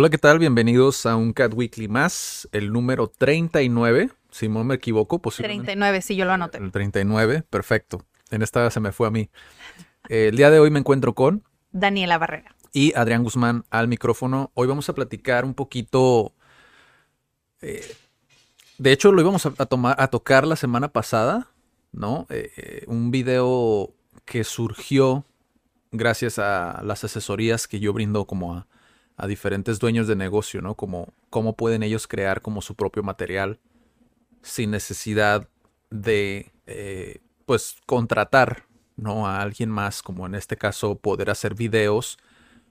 Hola, ¿qué tal? Bienvenidos a un Cat Weekly más, el número 39, si no me equivoco, posiblemente. 39, sí, yo lo anoté. El 39, perfecto. En esta se me fue a mí. El día de hoy me encuentro con Daniela Barrera. y Adrián Guzmán al micrófono. Hoy vamos a platicar un poquito. eh, de hecho, lo íbamos a, a tomar, a tocar la semana pasada, ¿no? Eh, eh, un video que surgió gracias a las asesorías que yo brindo como a, a diferentes dueños de negocio, ¿no? Como cómo pueden ellos crear como su propio material sin necesidad de, eh, pues, contratar, ¿no? A alguien más, como en este caso poder hacer videos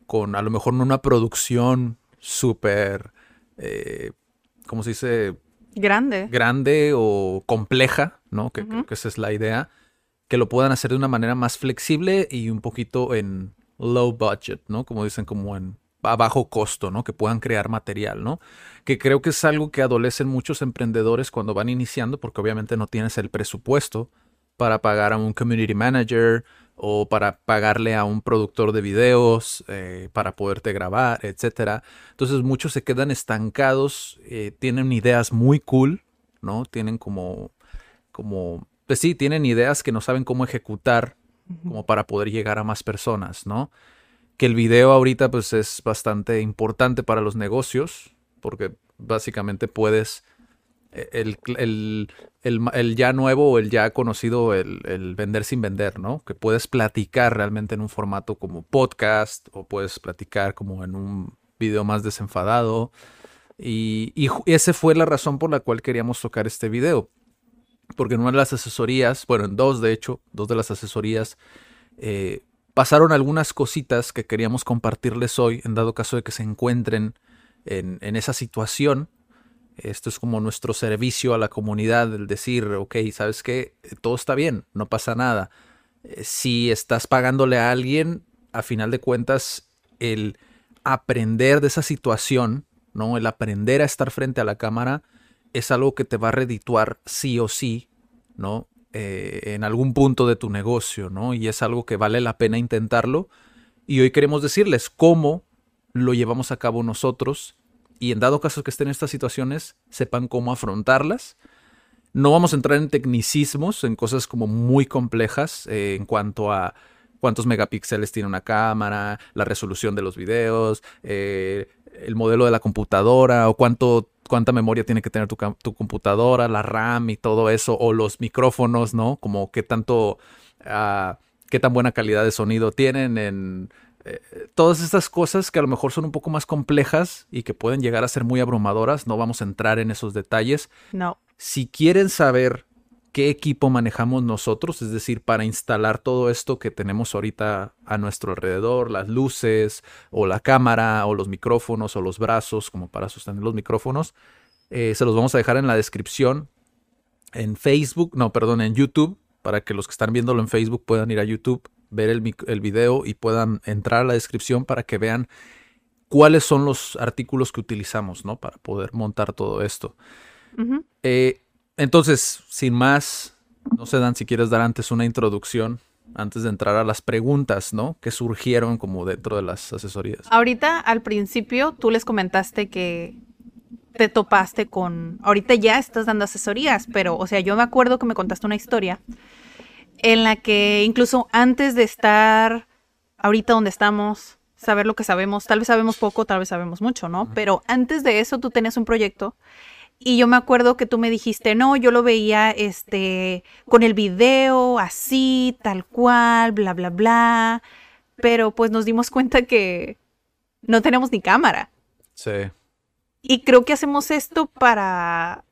con a lo mejor no una producción súper, eh, ¿cómo se dice? Grande. grande o compleja, ¿no? Que creo que esa es la idea. Que lo puedan hacer de una manera más flexible y un poquito en low budget, ¿no? Como dicen, como en a bajo costo, ¿no? Que puedan crear material, ¿no? Que creo que es algo que adolecen muchos emprendedores cuando van iniciando, porque obviamente no tienes el presupuesto para pagar a un community manager o para pagarle a un productor de videos eh, para poderte grabar, etcétera. Entonces muchos se quedan estancados, eh, tienen ideas muy cool, ¿no? Tienen como, como, pues sí, tienen ideas que no saben cómo ejecutar como para poder llegar a más personas, ¿no? Que el video ahorita pues es bastante importante para los negocios porque básicamente puedes eh, el, el, el, ya nuevo o el ya conocido, el, vender sin vender, ¿no? Que puedes platicar realmente en un formato como podcast o puedes platicar como en un video más desenfadado. Y, y esa fue la razón por la cual queríamos tocar este video. Porque en una de las asesorías, bueno, en dos de hecho, dos de las asesorías, eh, pasaron algunas cositas que queríamos compartirles hoy, en dado caso de que se encuentren en, esa situación. Esto es como nuestro servicio a la comunidad, el decir, ok, ¿sabes qué? Todo está bien, no pasa nada. Eh, Si estás pagándole a alguien, a final de cuentas, el aprender de esa situación, ¿no? El aprender a estar frente a la cámara es algo que te va a redituar sí o sí, ¿no? Eh, en algún punto de tu negocio, ¿no? Y es algo que vale la pena intentarlo. Y hoy queremos decirles cómo lo llevamos a cabo nosotros y en dado caso que estén en estas situaciones, sepan cómo afrontarlas. No vamos a entrar en tecnicismos, en cosas como muy complejas eh, en cuanto a cuántos megapíxeles tiene una cámara, la resolución de los videos, eh, el modelo de la computadora o cuánto, cuánta memoria tiene que tener tu, tu computadora, la RAM y todo eso, o los micrófonos, ¿no? Como qué tanto, ah, qué tan buena calidad de sonido tienen en eh, todas estas cosas que a lo mejor son un poco más complejas y que pueden llegar a ser muy abrumadoras. No vamos a entrar en esos detalles. No. Si quieren saber qué equipo manejamos nosotros, es decir, para instalar todo esto que tenemos ahorita a nuestro alrededor, las luces o la cámara o los micrófonos o los brazos como para sostener los micrófonos, eh, se los vamos a dejar en la descripción en Facebook, no, perdón, en YouTube, para que los que están viéndolo en Facebook puedan ir a YouTube, ver el, video y puedan entrar a la descripción para que vean cuáles son los artículos que utilizamos, ¿no? Para poder montar todo esto. Eh, entonces, sin más, no sé, Dan, si quieres dar antes una introducción, antes de entrar a las preguntas, ¿no? Que surgieron como dentro de las asesorías. Ahorita al principio tú les comentaste que te topaste con, ahorita ya estás dando asesorías, pero, o sea, yo me acuerdo que me contaste una historia en la que incluso antes de estar ahorita donde estamos, saber lo que sabemos, tal vez sabemos poco, tal vez sabemos mucho, ¿no? Pero antes de eso tú tenías un proyecto y yo me acuerdo que tú me dijiste, no, yo lo veía este con el video así, tal cual, bla, bla, bla. Pero pues nos dimos cuenta que no tenemos ni cámara. Sí. Y creo que hacemos esto para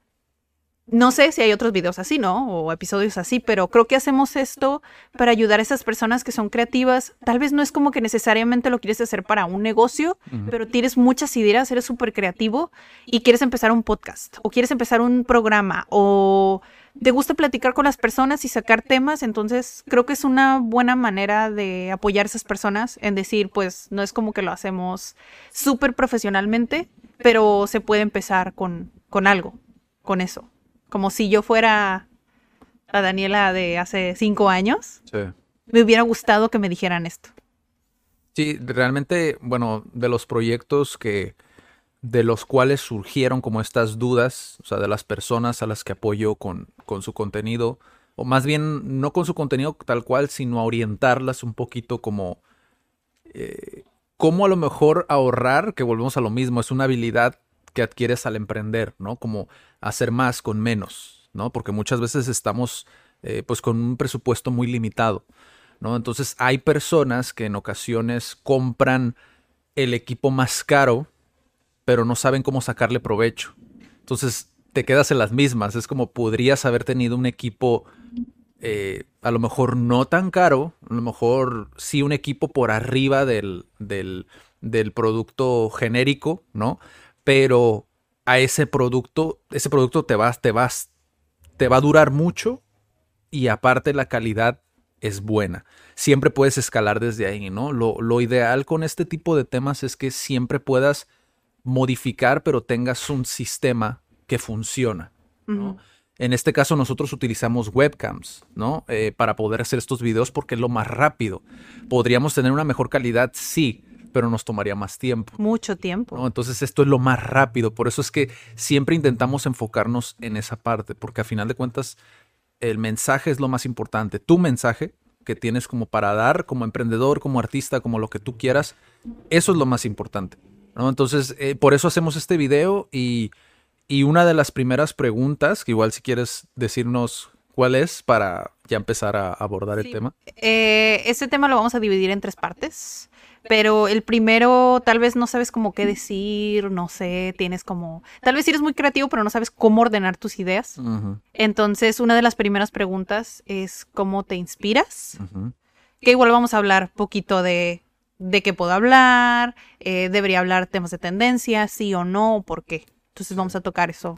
no sé si hay otros videos así, ¿no? O episodios así, pero creo que hacemos esto para ayudar a esas personas que son creativas. Tal vez no es como que necesariamente lo quieres hacer para un negocio, pero tienes muchas ideas, eres súper creativo y quieres empezar un podcast o quieres empezar un programa o te gusta platicar con las personas y sacar temas. Entonces creo que es una buena manera de apoyar a esas personas en decir, pues no es como que lo hacemos súper profesionalmente, pero se puede empezar con, con algo, con eso como si yo fuera la Daniela de hace cinco años. Sí. Me hubiera gustado que me dijeran esto. Sí, realmente, bueno, de los proyectos que de los cuales surgieron como estas dudas, o sea, de las personas a las que apoyo con, con su contenido, o más bien no con su contenido tal cual, sino a orientarlas un poquito como eh, cómo a lo mejor ahorrar, que volvemos a lo mismo, es una habilidad que adquieres al emprender, ¿no? Como hacer más con menos, ¿no? Porque muchas veces estamos eh, pues con un presupuesto muy limitado, ¿no? Entonces hay personas que en ocasiones compran el equipo más caro, pero no saben cómo sacarle provecho. Entonces te quedas en las mismas. Es como podrías haber tenido un equipo eh, a lo mejor no tan caro, a lo mejor sí un equipo por arriba del, del, del producto genérico, ¿no? Pero a ese producto, ese producto te vas, te vas, te va a durar mucho y aparte la calidad es buena. Siempre puedes escalar desde ahí, ¿no? Lo, ideal con este tipo de temas es que siempre puedas modificar, pero tengas un sistema que funciona, ¿no? En este caso nosotros utilizamos webcams, ¿no? Eh, para poder hacer estos videos porque es lo más rápido. ¿Podríamos tener una mejor calidad? Sí, pero nos tomaría más tiempo. Mucho tiempo. Entonces esto es lo más rápido. Por eso es que siempre intentamos enfocarnos en esa parte, porque a final de cuentas el mensaje es lo más importante. Tu mensaje que tienes como para dar, como emprendedor, como artista, como lo que tú quieras, eso es lo más importante. ¿no? Entonces, eh, por eso hacemos este video y, y una de las primeras preguntas, que igual si quieres decirnos cuál es para ya empezar a abordar el tema. Eh, este tema lo vamos a dividir en tres partes. Pero el primero, tal vez no sabes cómo qué decir, no sé, tienes como, tal vez eres muy creativo, pero no sabes cómo ordenar tus ideas. Entonces, una de las primeras preguntas es cómo te inspiras. Que igual vamos a hablar poquito de, de qué puedo hablar, eh, debería hablar temas de tendencia, sí o no, por qué. Entonces vamos a tocar eso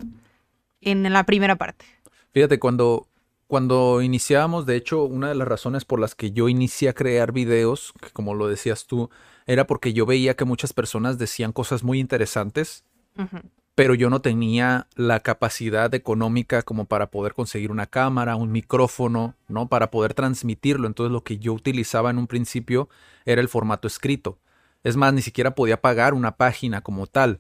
en la primera parte. Fíjate, cuando, cuando iniciábamos, de hecho, una de las razones por las que yo inicié a crear videos, que como lo decías tú, era porque yo veía que muchas personas decían cosas muy interesantes, pero yo no tenía la capacidad económica como para poder conseguir una cámara, un micrófono, ¿no? Para poder transmitirlo. Entonces lo que yo utilizaba en un principio era el formato escrito. Es más, ni siquiera podía pagar una página como tal.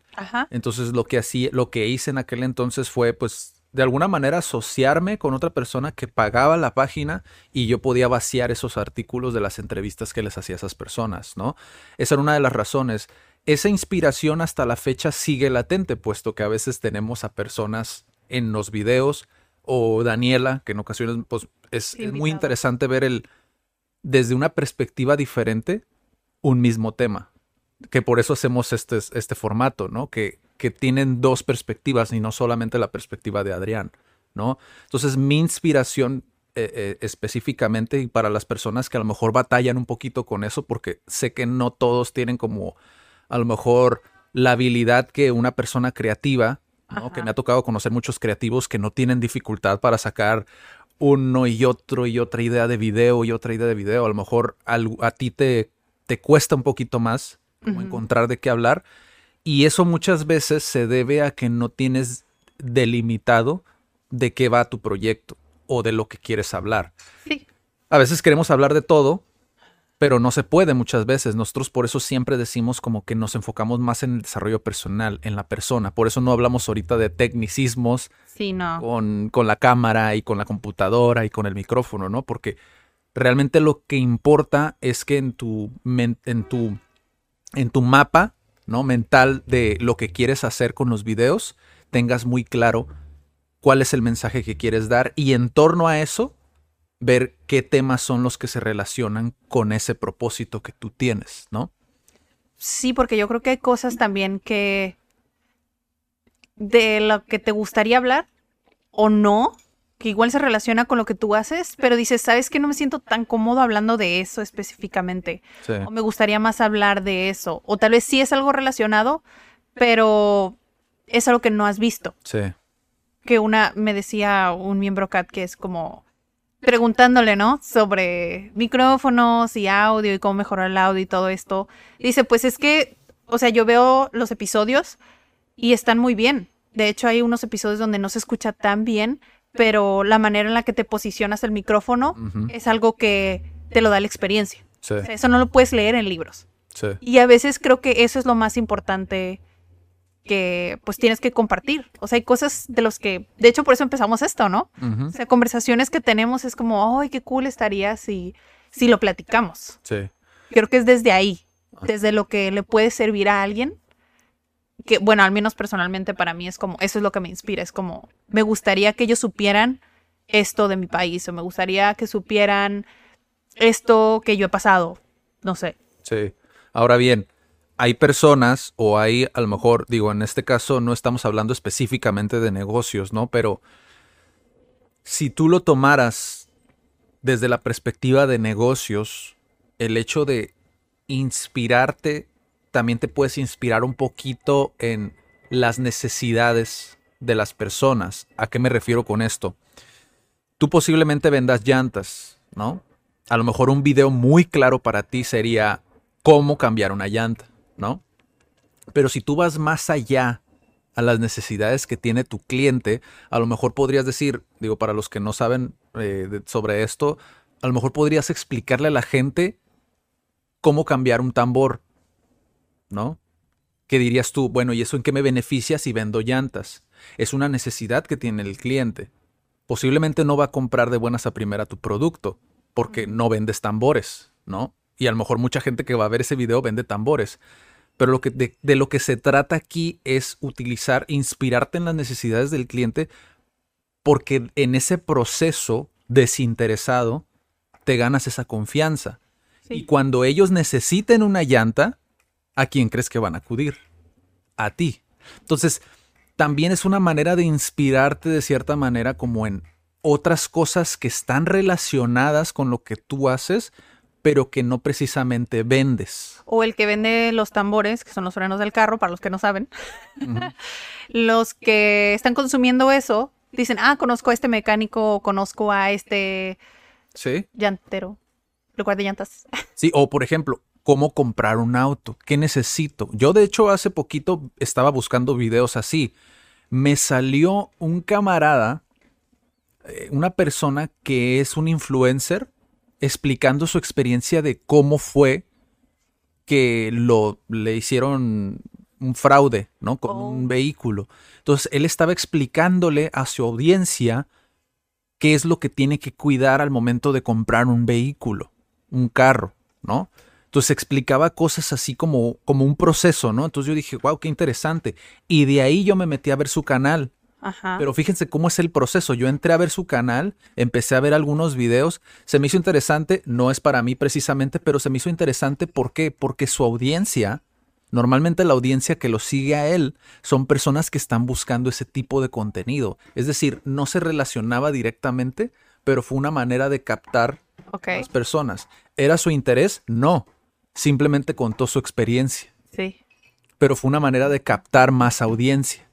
Entonces lo que hacía, lo que hice en aquel entonces fue pues de alguna manera asociarme con otra persona que pagaba la página y yo podía vaciar esos artículos de las entrevistas que les hacía a esas personas, ¿no? Esa era una de las razones. Esa inspiración hasta la fecha sigue latente, puesto que a veces tenemos a personas en los videos o Daniela, que en ocasiones pues, es, muy interesante ver el desde una perspectiva diferente un mismo tema. Que por eso hacemos este, este formato, ¿no? Que que tienen dos perspectivas y no solamente la perspectiva de Adrián, ¿no? Entonces mi inspiración eh, eh, específicamente y para las personas que a lo mejor batallan un poquito con eso, porque sé que no todos tienen como a lo mejor la habilidad que una persona creativa, ¿no? que me ha tocado conocer muchos creativos que no tienen dificultad para sacar uno y otro y otra idea de video y otra idea de video. A lo mejor a, ti te, te cuesta un poquito más encontrar de qué hablar y eso muchas veces se debe a que no tienes delimitado de qué va tu proyecto o de lo que quieres hablar. Sí. A veces queremos hablar de todo, pero no se puede muchas veces. Nosotros por eso siempre decimos como que nos enfocamos más en el desarrollo personal, en la persona. Por eso no hablamos ahorita de tecnicismos sí, no. con, con la cámara y con la computadora y con el micrófono, ¿no? Porque realmente lo que importa es que en tu, en tu, en tu mapa ¿no? mental de lo que quieres hacer con los videos, tengas muy claro cuál es el mensaje que quieres dar y en torno a eso ver qué temas son los que se relacionan con ese propósito que tú tienes, ¿no? Sí, porque yo creo que hay cosas también que de lo que te gustaría hablar o no, que igual se relaciona con lo que tú haces, pero dices, ¿sabes que no me siento tan cómodo hablando de eso específicamente? Sí. O me gustaría más hablar de eso. O tal vez sí es algo relacionado, pero es algo que no has visto. Sí. Que una, me decía un miembro CAT que es como preguntándole, ¿no? Sobre micrófonos y audio y cómo mejorar el audio y todo esto. Dice, pues es que, o sea, yo veo los episodios y están muy bien. De hecho, hay unos episodios donde no se escucha tan bien, pero la manera en la que te posicionas el micrófono es algo que te lo da la experiencia. Sí. O sea, eso no lo puedes leer en libros. Sí. Y a veces creo que eso es lo más importante que pues tienes que compartir. O sea, hay cosas de los que, de hecho por eso empezamos esto, ¿no? O sea, conversaciones que tenemos es como, ay, qué cool estaría si, si lo platicamos. Sí. Creo que es desde ahí, desde lo que le puede servir a alguien. Que, bueno, al menos personalmente para mí es como, eso es lo que me inspira, es como, me gustaría que ellos supieran esto de mi país, o me gustaría que supieran esto que yo he pasado, no sé. Sí. Ahora bien, hay personas o hay, a lo mejor, digo, en este caso no estamos hablando específicamente de negocios, ¿no? Pero si tú lo tomaras desde la perspectiva de negocios, el hecho de inspirarte, también te puedes inspirar un poquito en las necesidades de las personas. ¿A qué me refiero con esto? Tú posiblemente vendas llantas, ¿no? A lo mejor un video muy claro para ti sería cómo cambiar una llanta, ¿no? Pero si tú vas más allá a las necesidades que tiene tu cliente, a lo mejor podrías decir, digo, para los que no saben eh, sobre esto, a lo mejor podrías explicarle a la gente cómo cambiar un tambor, ¿no? ¿Qué dirías tú? Bueno, ¿y eso en qué me beneficia si vendo llantas? Es una necesidad que tiene el cliente. Posiblemente no va a comprar de buenas a primera tu producto, porque no vendes tambores, ¿no? Y a lo mejor mucha gente que va a ver ese video vende tambores. Pero lo que, de, de lo que se trata aquí es utilizar, inspirarte en las necesidades del cliente, porque en ese proceso desinteresado te ganas esa confianza. Y cuando ellos necesiten una llanta, ¿a quién crees que van a acudir? A ti. Entonces, también es una manera de inspirarte de cierta manera como en otras cosas que están relacionadas con lo que tú haces, pero que no precisamente vendes. O el que vende los tambores, que son los frenos del carro, para los que no saben. los que están consumiendo eso dicen, ah, conozco a este mecánico, o conozco a este Sí. llantero, lugar de llantas. Sí, o por ejemplo, cómo comprar un auto, qué necesito. Yo de hecho hace poquito estaba buscando videos así. Me salió un camarada, eh, una persona que es un influencer, explicando su experiencia de cómo fue que lo le hicieron un fraude, ¿no? Con Oh. un vehículo. Entonces, él estaba explicándole a su audiencia qué es lo que tiene que cuidar al momento de comprar un vehículo, un carro, ¿no? Entonces explicaba cosas así como, como un proceso, ¿no? Entonces yo dije, wow, qué interesante. Y de ahí yo me metí a ver su canal. Ajá. Pero fíjense cómo es el proceso. Yo entré a ver su canal, empecé a ver algunos videos, se me hizo interesante, no es para mí precisamente, pero se me hizo interesante ¿por qué? Porque su audiencia, normalmente la audiencia que lo sigue a él, son personas que están buscando ese tipo de contenido. Es decir, no se relacionaba directamente, pero fue una manera de captar a las personas. ¿Era su interés? No. Simplemente contó su experiencia sí. pero fue una manera de captar más audiencia.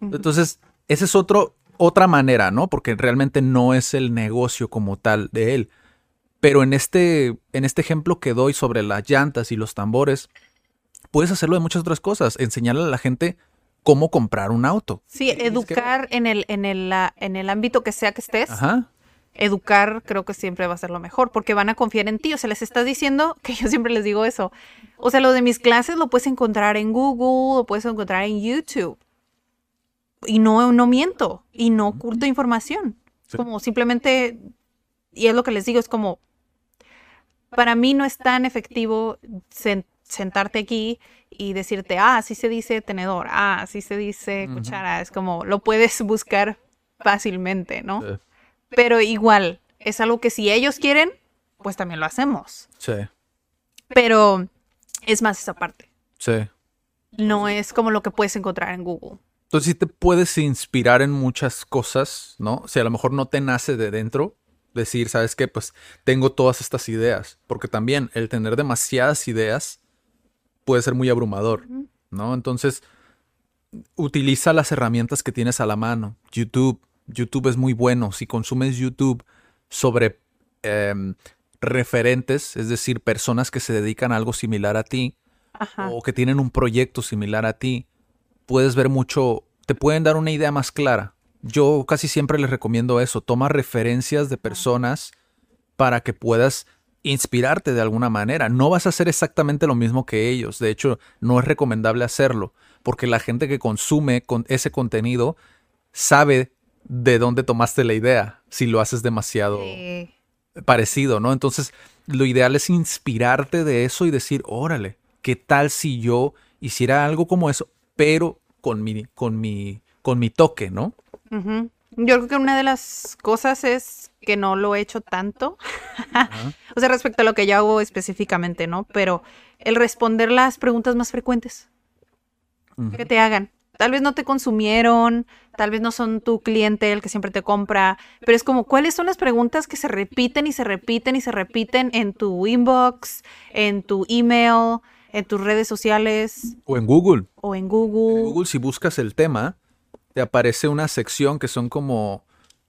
Entonces, esa es otro, otra manera, ¿no? Porque realmente no es el negocio como tal de él. Pero en este, en este ejemplo que doy sobre las llantas y los tambores, puedes hacerlo de muchas otras cosas. Enseñarle a la gente cómo comprar un auto. Sí, educar en el, en el, la- en el ámbito que sea que estés. Ajá. Educar creo que siempre va a ser lo mejor, porque van a confiar en ti. O sea, les estás diciendo que yo siempre les digo eso. O sea, lo de mis clases lo puedes encontrar en Google, lo puedes encontrar en YouTube. Y no, no miento, y no oculto información. Es Sí. como simplemente, y es lo que les digo, es como, para mí no es tan efectivo sen- sentarte aquí y decirte, ah, así se dice tenedor, ah, así se dice cuchara. Es como, lo puedes buscar fácilmente, ¿no? Sí. Pero igual, es algo que si ellos quieren, pues también lo hacemos. Sí. Pero es más esa parte. Sí. No es como lo que puedes encontrar en Google. Entonces sí te puedes inspirar en muchas cosas, ¿no? Si a lo mejor no te nace de dentro, decir, ¿sabes qué? Pues tengo todas estas ideas, porque también el tener demasiadas ideas puede ser muy abrumador, ¿no? Entonces, utiliza las herramientas que tienes a la mano. YouTube, YouTube es muy bueno. Si consumes YouTube sobre em, referentes, es decir, personas que se dedican a algo similar a ti o que tienen un proyecto similar a ti, puedes ver mucho, te pueden dar una idea más clara. Yo casi siempre les recomiendo eso, toma referencias de personas para que puedas inspirarte de alguna manera. No vas a hacer exactamente lo mismo que ellos, de hecho no es recomendable hacerlo, porque la gente que consume con ese contenido sabe de dónde tomaste la idea si lo haces demasiado parecido, ¿no? Entonces, lo ideal es inspirarte de eso y decir, órale, ¿qué tal si yo hiciera algo como eso, pero con mi, con mi, con mi toque, ¿no? Yo creo que una de las cosas es que no lo he hecho tanto. o sea, respecto a lo que yo hago específicamente, ¿no? Pero el responder las preguntas más frecuentes que te hagan. Tal vez no te consumieron, tal vez no son tu cliente el que siempre te compra, pero es como, ¿cuáles son las preguntas que se repiten y se repiten y se repiten en tu inbox, en tu email, en tus redes sociales? O en Google. O en Google. En Google, si buscas el tema, te aparece una sección que son como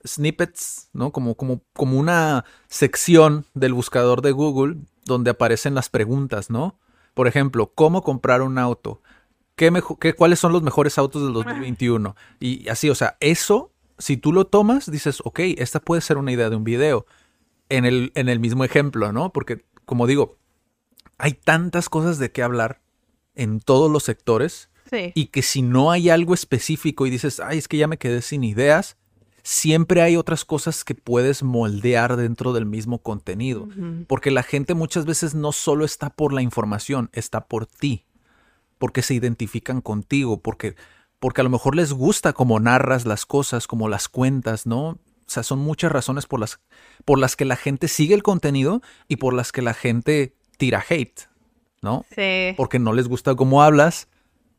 snippets, ¿no? Como, como, como una sección del buscador de Google donde aparecen las preguntas, ¿no? Por ejemplo, ¿cómo comprar un auto? ¿Qué qué, ¿Cuáles son los mejores autos del 2021? Y así, o sea, eso, si tú lo tomas, dices, ok, esta puede ser una idea de un video. En el, en el mismo ejemplo, ¿no? Porque, como digo, hay tantas cosas de qué hablar en todos los sectores. Y que si no hay algo específico y dices, ay, es que ya me quedé sin ideas, siempre hay otras cosas que puedes moldear dentro del mismo contenido. Porque la gente muchas veces no solo está por la información, está por ti porque se identifican contigo, porque, porque a lo mejor les gusta cómo narras las cosas, como las cuentas, ¿no? O sea, son muchas razones por las, por las que la gente sigue el contenido y por las que la gente tira hate, ¿no? Sí. Porque no les gusta cómo hablas,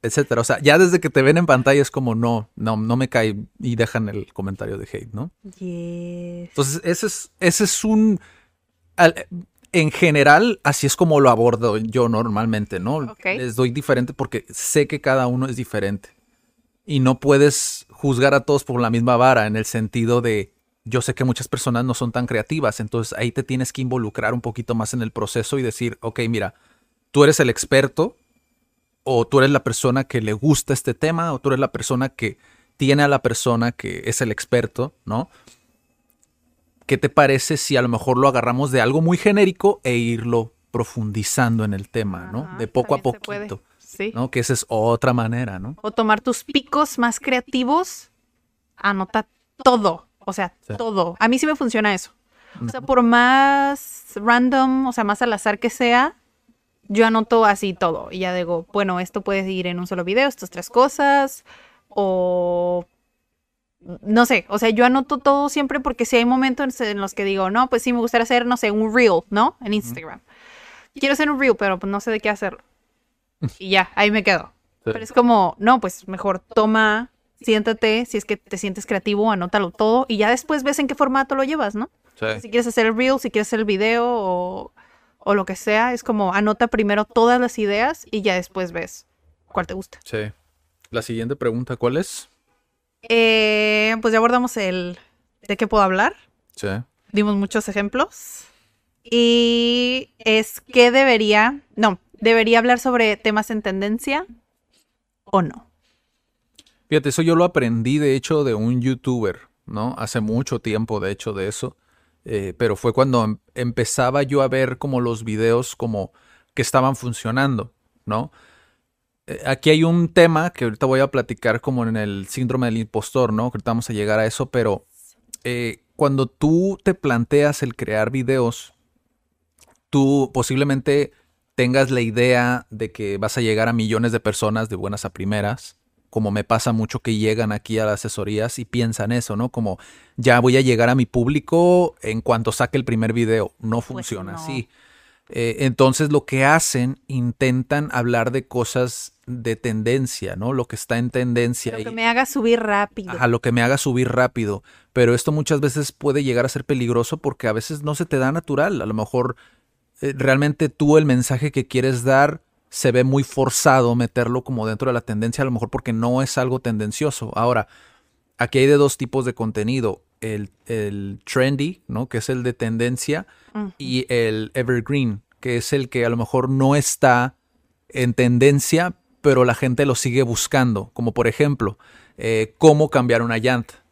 etcétera. O sea, ya desde que te ven en pantalla es como no, no, no me cae y dejan el comentario de hate, ¿no? Yes. Entonces, ese es, ese es un en general, así es como lo abordo yo normalmente, ¿no? Les doy diferente porque sé que cada uno es diferente. Y no puedes juzgar a todos por la misma vara en el sentido de, yo sé que muchas personas no son tan creativas, entonces ahí te tienes que involucrar un poquito más en el proceso y decir, ok, mira, tú eres el experto, o tú eres la persona que le gusta este tema, o tú eres la persona que tiene a la persona que es el experto, ¿no? ¿Qué te parece si a lo mejor lo agarramos de algo muy genérico e irlo profundizando en el tema, ¿no? De poco a poquito. Sí. ¿no? Que esa es otra manera, ¿no? O tomar tus picos más creativos, anota todo, o sea, todo. A mí sí me funciona eso. O sea, por más random, o sea, más al azar que sea, yo anoto así todo. Y ya digo, bueno, esto puede ir en un solo video, estas tres cosas, o no sé, o sea, yo anoto todo siempre porque si hay momentos en los que digo, no, pues sí, me gustaría hacer, no sé, un reel, ¿no? En Instagram. Quiero hacer un reel, pero pues no sé de qué hacerlo. Y ya, ahí me quedo. Pero es como, no, pues mejor toma, siéntate, si es que te sientes creativo, anótalo todo y ya después ves en qué formato lo llevas, ¿no? Si quieres hacer el reel, si quieres hacer el video o, o lo que sea, es como anota primero todas las ideas y ya después ves cuál te gusta. Sí. La siguiente pregunta, ¿cuál es? Eh, pues ya abordamos el de qué puedo hablar. Sí. Dimos muchos ejemplos. Y es que debería, no, debería hablar sobre temas en tendencia o no. Fíjate, eso yo lo aprendí de hecho de un youtuber, ¿no? Hace mucho tiempo de hecho de eso. Eh, pero fue cuando em, empezaba yo a ver como los videos como que estaban funcionando, ¿no? Eh, aquí hay un tema que ahorita voy a platicar como en el síndrome del impostor, ¿no? ahorita vamos a llegar a eso, pero eh, cuando tú te planteas el crear videos, tú posiblemente tengas la idea de que vas a llegar a millones de personas de buenas a primeras, como me pasa mucho que llegan aquí a las asesorías y piensan eso, ¿no? Como ya voy a llegar a mi público en cuanto saque el primer video. No pues funciona así. Eh, entonces lo que hacen, intentan hablar de cosas de tendencia, ¿no? Lo que está en tendencia. Lo que me haga subir rápido. A lo que me haga subir rápido. Pero esto muchas veces puede llegar a ser peligroso porque a veces no se te da natural. A lo mejor eh, realmente tú el mensaje que quieres dar se ve muy forzado meterlo como dentro de la tendencia, a lo mejor porque no es algo tendencioso. Ahora, aquí hay de dos tipos de contenido. El, el trendy, ¿no? Que es el de tendencia, y el evergreen, que es el que a lo mejor no está en tendencia, pero la gente lo sigue buscando. Como por ejemplo, eh, cómo cambiar una llanta.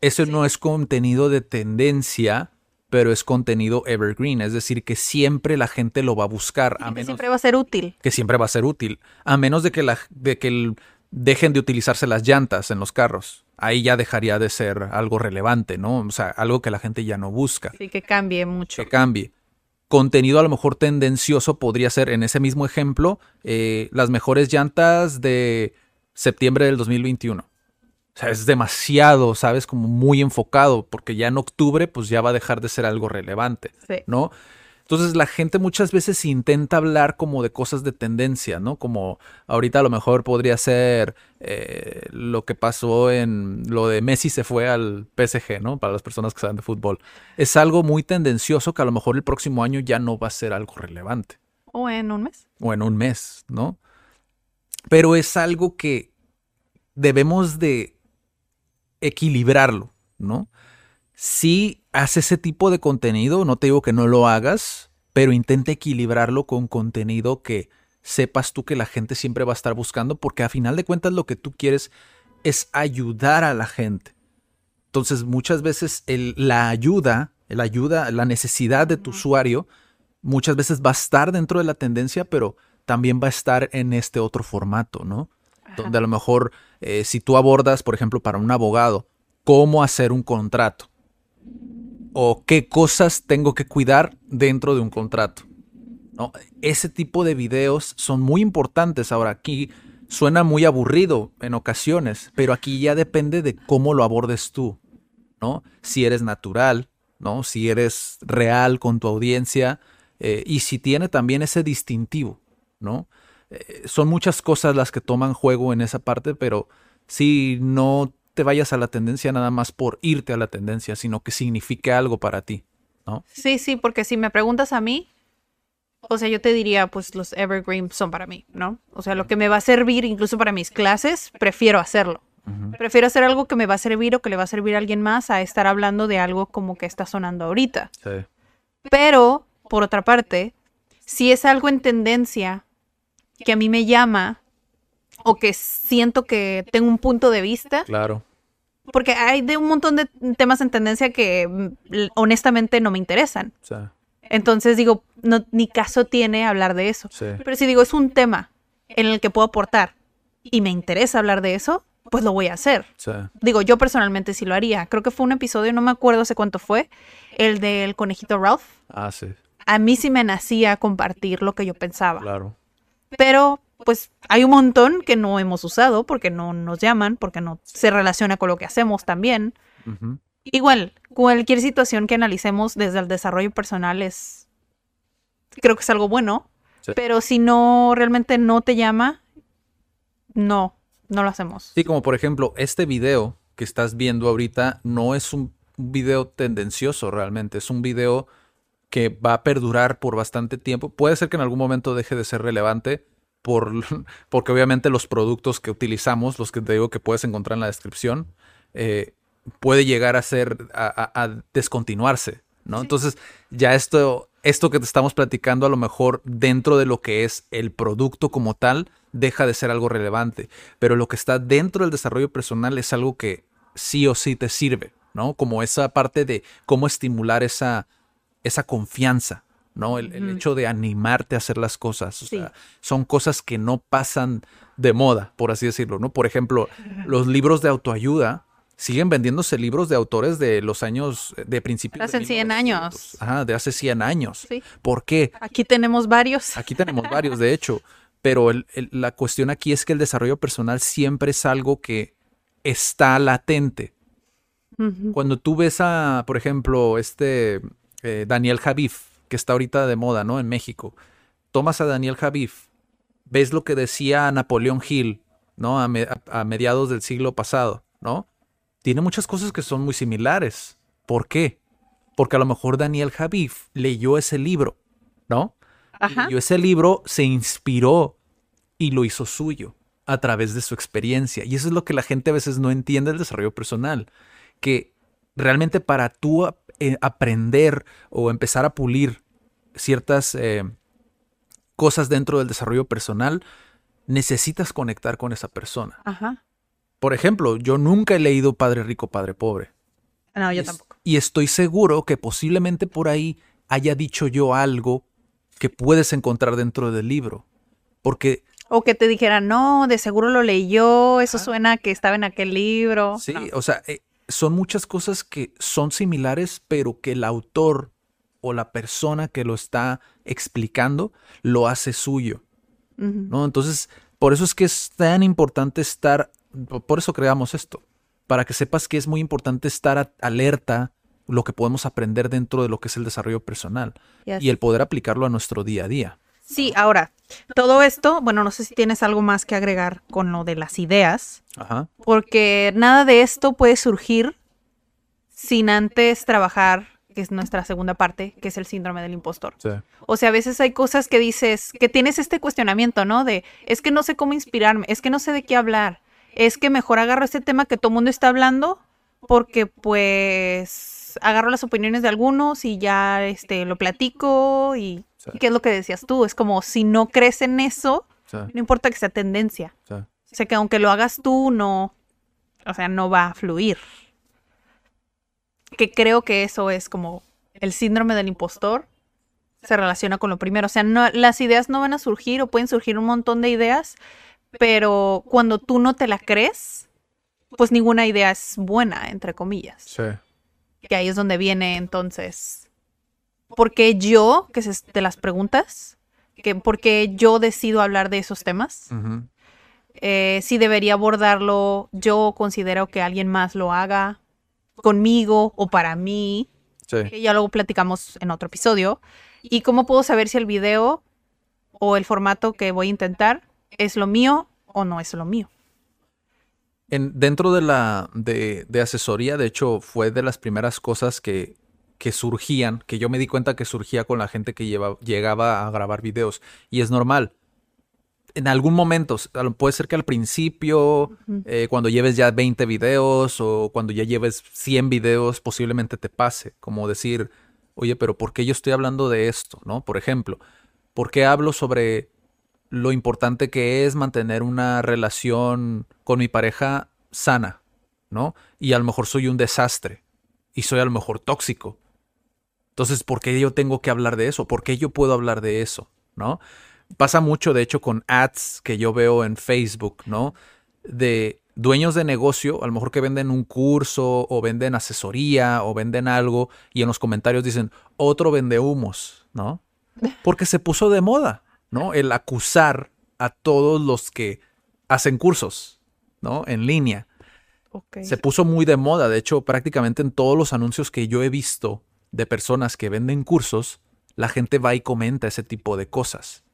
Eso no es contenido de tendencia, pero es contenido evergreen, es decir, que siempre la gente lo va a buscar. A que menos, siempre va a ser útil. Que siempre va a ser útil, a menos de que, la, de que el, dejen de utilizarse las llantas en los carros. Ahí ya dejaría de ser algo relevante, ¿no? O sea, algo que la gente ya no busca. Sí, que cambie mucho. Que cambie. Contenido a lo mejor tendencioso podría ser, en ese mismo ejemplo, eh, las mejores llantas de septiembre del 2021. O sea, es demasiado, ¿sabes? Como muy enfocado, porque ya en octubre pues ya va a dejar de ser algo relevante, Sí. ¿no? Entonces la gente muchas veces intenta hablar como de cosas de tendencia, ¿no? Como ahorita a lo mejor podría ser eh, lo que pasó en lo de Messi se fue al PSG, ¿no? Para las personas que saben de fútbol. Es algo muy tendencioso que a lo mejor el próximo año ya no va a ser algo relevante O en un mes. o en un mes, ¿no? Pero es algo que debemos de equilibrarlo, ¿no? Si haces ese tipo de contenido, no te digo que no lo hagas, pero intenta equilibrarlo con contenido que sepas tú que la gente siempre va a estar buscando, porque a final de cuentas lo que tú quieres es ayudar a la gente. Entonces muchas veces el- la ayuda, la ayuda, la necesidad de tu usuario, muchas veces va a estar dentro de la tendencia, pero también va a estar en este otro formato, ¿no? Donde a lo mejor eh, si tú abordas, por ejemplo, para un abogado, cómo hacer un contrato o qué cosas tengo que cuidar dentro de un contrato. ¿no? Ese tipo de videos son muy importantes. Ahora aquí suena muy aburrido en ocasiones, pero aquí ya depende de cómo lo abordes tú, ¿no? Si eres natural, ¿no? Si eres real con tu audiencia eh, y si tiene también ese distintivo, ¿no? Eh, son muchas cosas las que toman juego en esa parte, pero si no te vayas a la tendencia nada más por irte a la tendencia, sino que signifique algo para ti, ¿no? Sí, sí, porque si me preguntas a mí, o sea, yo te diría, pues los evergreen son para mí, ¿no? O sea, lo que me va a servir incluso para mis clases, prefiero hacerlo. Prefiero hacer algo que me va a servir o que le va a servir a alguien más a estar hablando de algo como que está sonando ahorita. Sí. Pero, por otra parte, si es algo en tendencia que a mí me llama o que siento que tengo un punto de vista, Claro. Porque hay de un montón de temas en tendencia que mm, honestamente no me interesan. Entonces digo, no, ni caso tiene hablar de eso. sí. Pero si digo, es un tema en el que puedo aportar y me interesa hablar de eso, pues lo voy a hacer. Digo, yo personalmente sí lo haría. Creo que fue un episodio, no me acuerdo hace cuánto fue, el del conejito Ralph. ah, sí, A mí sí me nacía compartir lo que yo pensaba. claro. Pero, pues, hay un montón que no hemos usado porque no nos llaman, porque no se relaciona con lo que hacemos también. Igual, cualquier situación que analicemos desde el desarrollo personal es, creo que es algo bueno, Sí. pero si no, realmente no te llama, no, no lo hacemos. Sí, como por ejemplo, este video que estás viendo ahorita no es un video tendencioso realmente, es un video que va a perdurar por bastante tiempo. Puede ser que en algún momento deje de ser relevante por, porque obviamente los productos que utilizamos, los que te digo que puedes encontrar en la descripción, eh, puede llegar a ser, a, a- a descontinuarse, ¿no? Entonces, ya esto, esto que te estamos platicando a lo mejor dentro de lo que es el producto como tal, deja de ser algo relevante. Pero lo que está dentro del desarrollo personal es algo que sí o sí te sirve, ¿no? Como esa parte de cómo estimular esa, esa confianza, ¿no? El, el hecho de animarte a hacer las cosas. O Sí. sea, son cosas que no pasan de moda, por así decirlo, ¿no? Por ejemplo, los libros de autoayuda siguen vendiéndose libros de autores de los años de principios Hace de 100 1900. años. Ajá, de hace 100 años. Sí. ¿Por qué? Aquí tenemos varios. Aquí tenemos varios, de hecho, pero el- el- la cuestión aquí es que el desarrollo personal siempre es algo que está latente. Cuando tú ves a, por ejemplo, este eh, Daniel Javif, que está ahorita de moda, ¿no? En México. Tomas a Daniel Javif, ves lo que decía Napoleón Hill, ¿no? A, a mediados del siglo pasado, ¿no? Tiene muchas cosas que son muy similares. ¿Por qué? Porque a lo mejor Daniel Javif leyó ese libro, ¿no? Ajá. Leyó ese libro, se inspiró y lo hizo suyo a través de su experiencia. Y eso es lo que la gente a veces no entiende del desarrollo personal. Que realmente para tú eh, aprender o empezar a pulir ciertas eh, cosas dentro del desarrollo personal, necesitas conectar con esa persona. Ajá. Por ejemplo, yo nunca he leído Padre Rico, Padre Pobre. No, yo tampoco. Y estoy seguro que posiblemente por ahí haya dicho yo algo que puedes encontrar dentro del libro. Porque... O que te dijera, no, de seguro lo leyó, eso suena que estaba en aquel libro. Sí, o sea, eh, son muchas cosas que son similares, pero que el autor o la persona que lo está explicando lo hace suyo. ¿no? Entonces, por eso es que es tan importante estar, por eso creamos esto, para que sepas que es muy importante estar alerta lo que podemos aprender dentro de lo que es el desarrollo personal y el poder aplicarlo a nuestro día a día. Sí, ahora, todo esto, bueno, no sé si tienes algo más que agregar con lo de las ideas, Ajá. porque nada de esto puede surgir sin antes trabajar, que es nuestra segunda parte, que es el síndrome del impostor. Sí. O sea, a veces hay cosas que dices, que tienes este cuestionamiento, ¿no? De, es que no sé cómo inspirarme, es que no sé de qué hablar, es que mejor agarro este tema que todo el mundo está hablando, porque pues agarro las opiniones de algunos y ya este, lo platico y qué es lo que decías tú? Es como si no crees en eso, no importa que sea tendencia. O sea que aunque lo hagas tú, no, o sea, no va a fluir. Que creo que eso es como el síndrome del impostor se relaciona con lo primero. O sea, no, las ideas no van a surgir o pueden surgir un montón de ideas, pero cuando tú no te la crees, pues ninguna idea es buena, entre comillas. Sí. Que ahí es donde viene entonces porque yo, que es de las preguntas, que por qué yo decido hablar de esos temas. Eh, si debería abordarlo, yo considero que alguien más lo haga conmigo o para mí. Que ya luego platicamos en otro episodio. Y cómo puedo saber si el video o el formato que voy a intentar es lo mío o no es lo mío. En, dentro de la de, de, asesoría, de hecho, fue de las primeras cosas que que surgían, que yo me di cuenta que surgía con la gente que llegaba a grabar videos. Y es normal. En algún momento, puede ser que al principio, eh, cuando lleves ya 20 videos o cuando ya lleves 100 videos, posiblemente te pase. Como decir, oye, pero ¿por qué yo estoy hablando de esto? ¿No? Por ejemplo, ¿por qué hablo sobre lo importante que es mantener una relación con mi pareja sana? ¿No? Y a lo mejor soy un desastre y soy a lo mejor tóxico entonces, ¿por qué yo tengo que hablar de eso? ¿Por qué yo puedo hablar de eso? ¿No? Pasa mucho, de hecho, con ads que yo veo en Facebook, ¿no? De dueños de negocio, a lo mejor que venden un curso o venden asesoría o venden algo y en los comentarios dicen, otro vende humos, ¿no? Porque se puso de moda, ¿no? El acusar a todos los que hacen cursos, ¿no? En línea. Se puso muy de moda, de hecho, prácticamente en todos los anuncios que yo he visto de personas que venden cursos, la gente va y comenta ese tipo de cosas.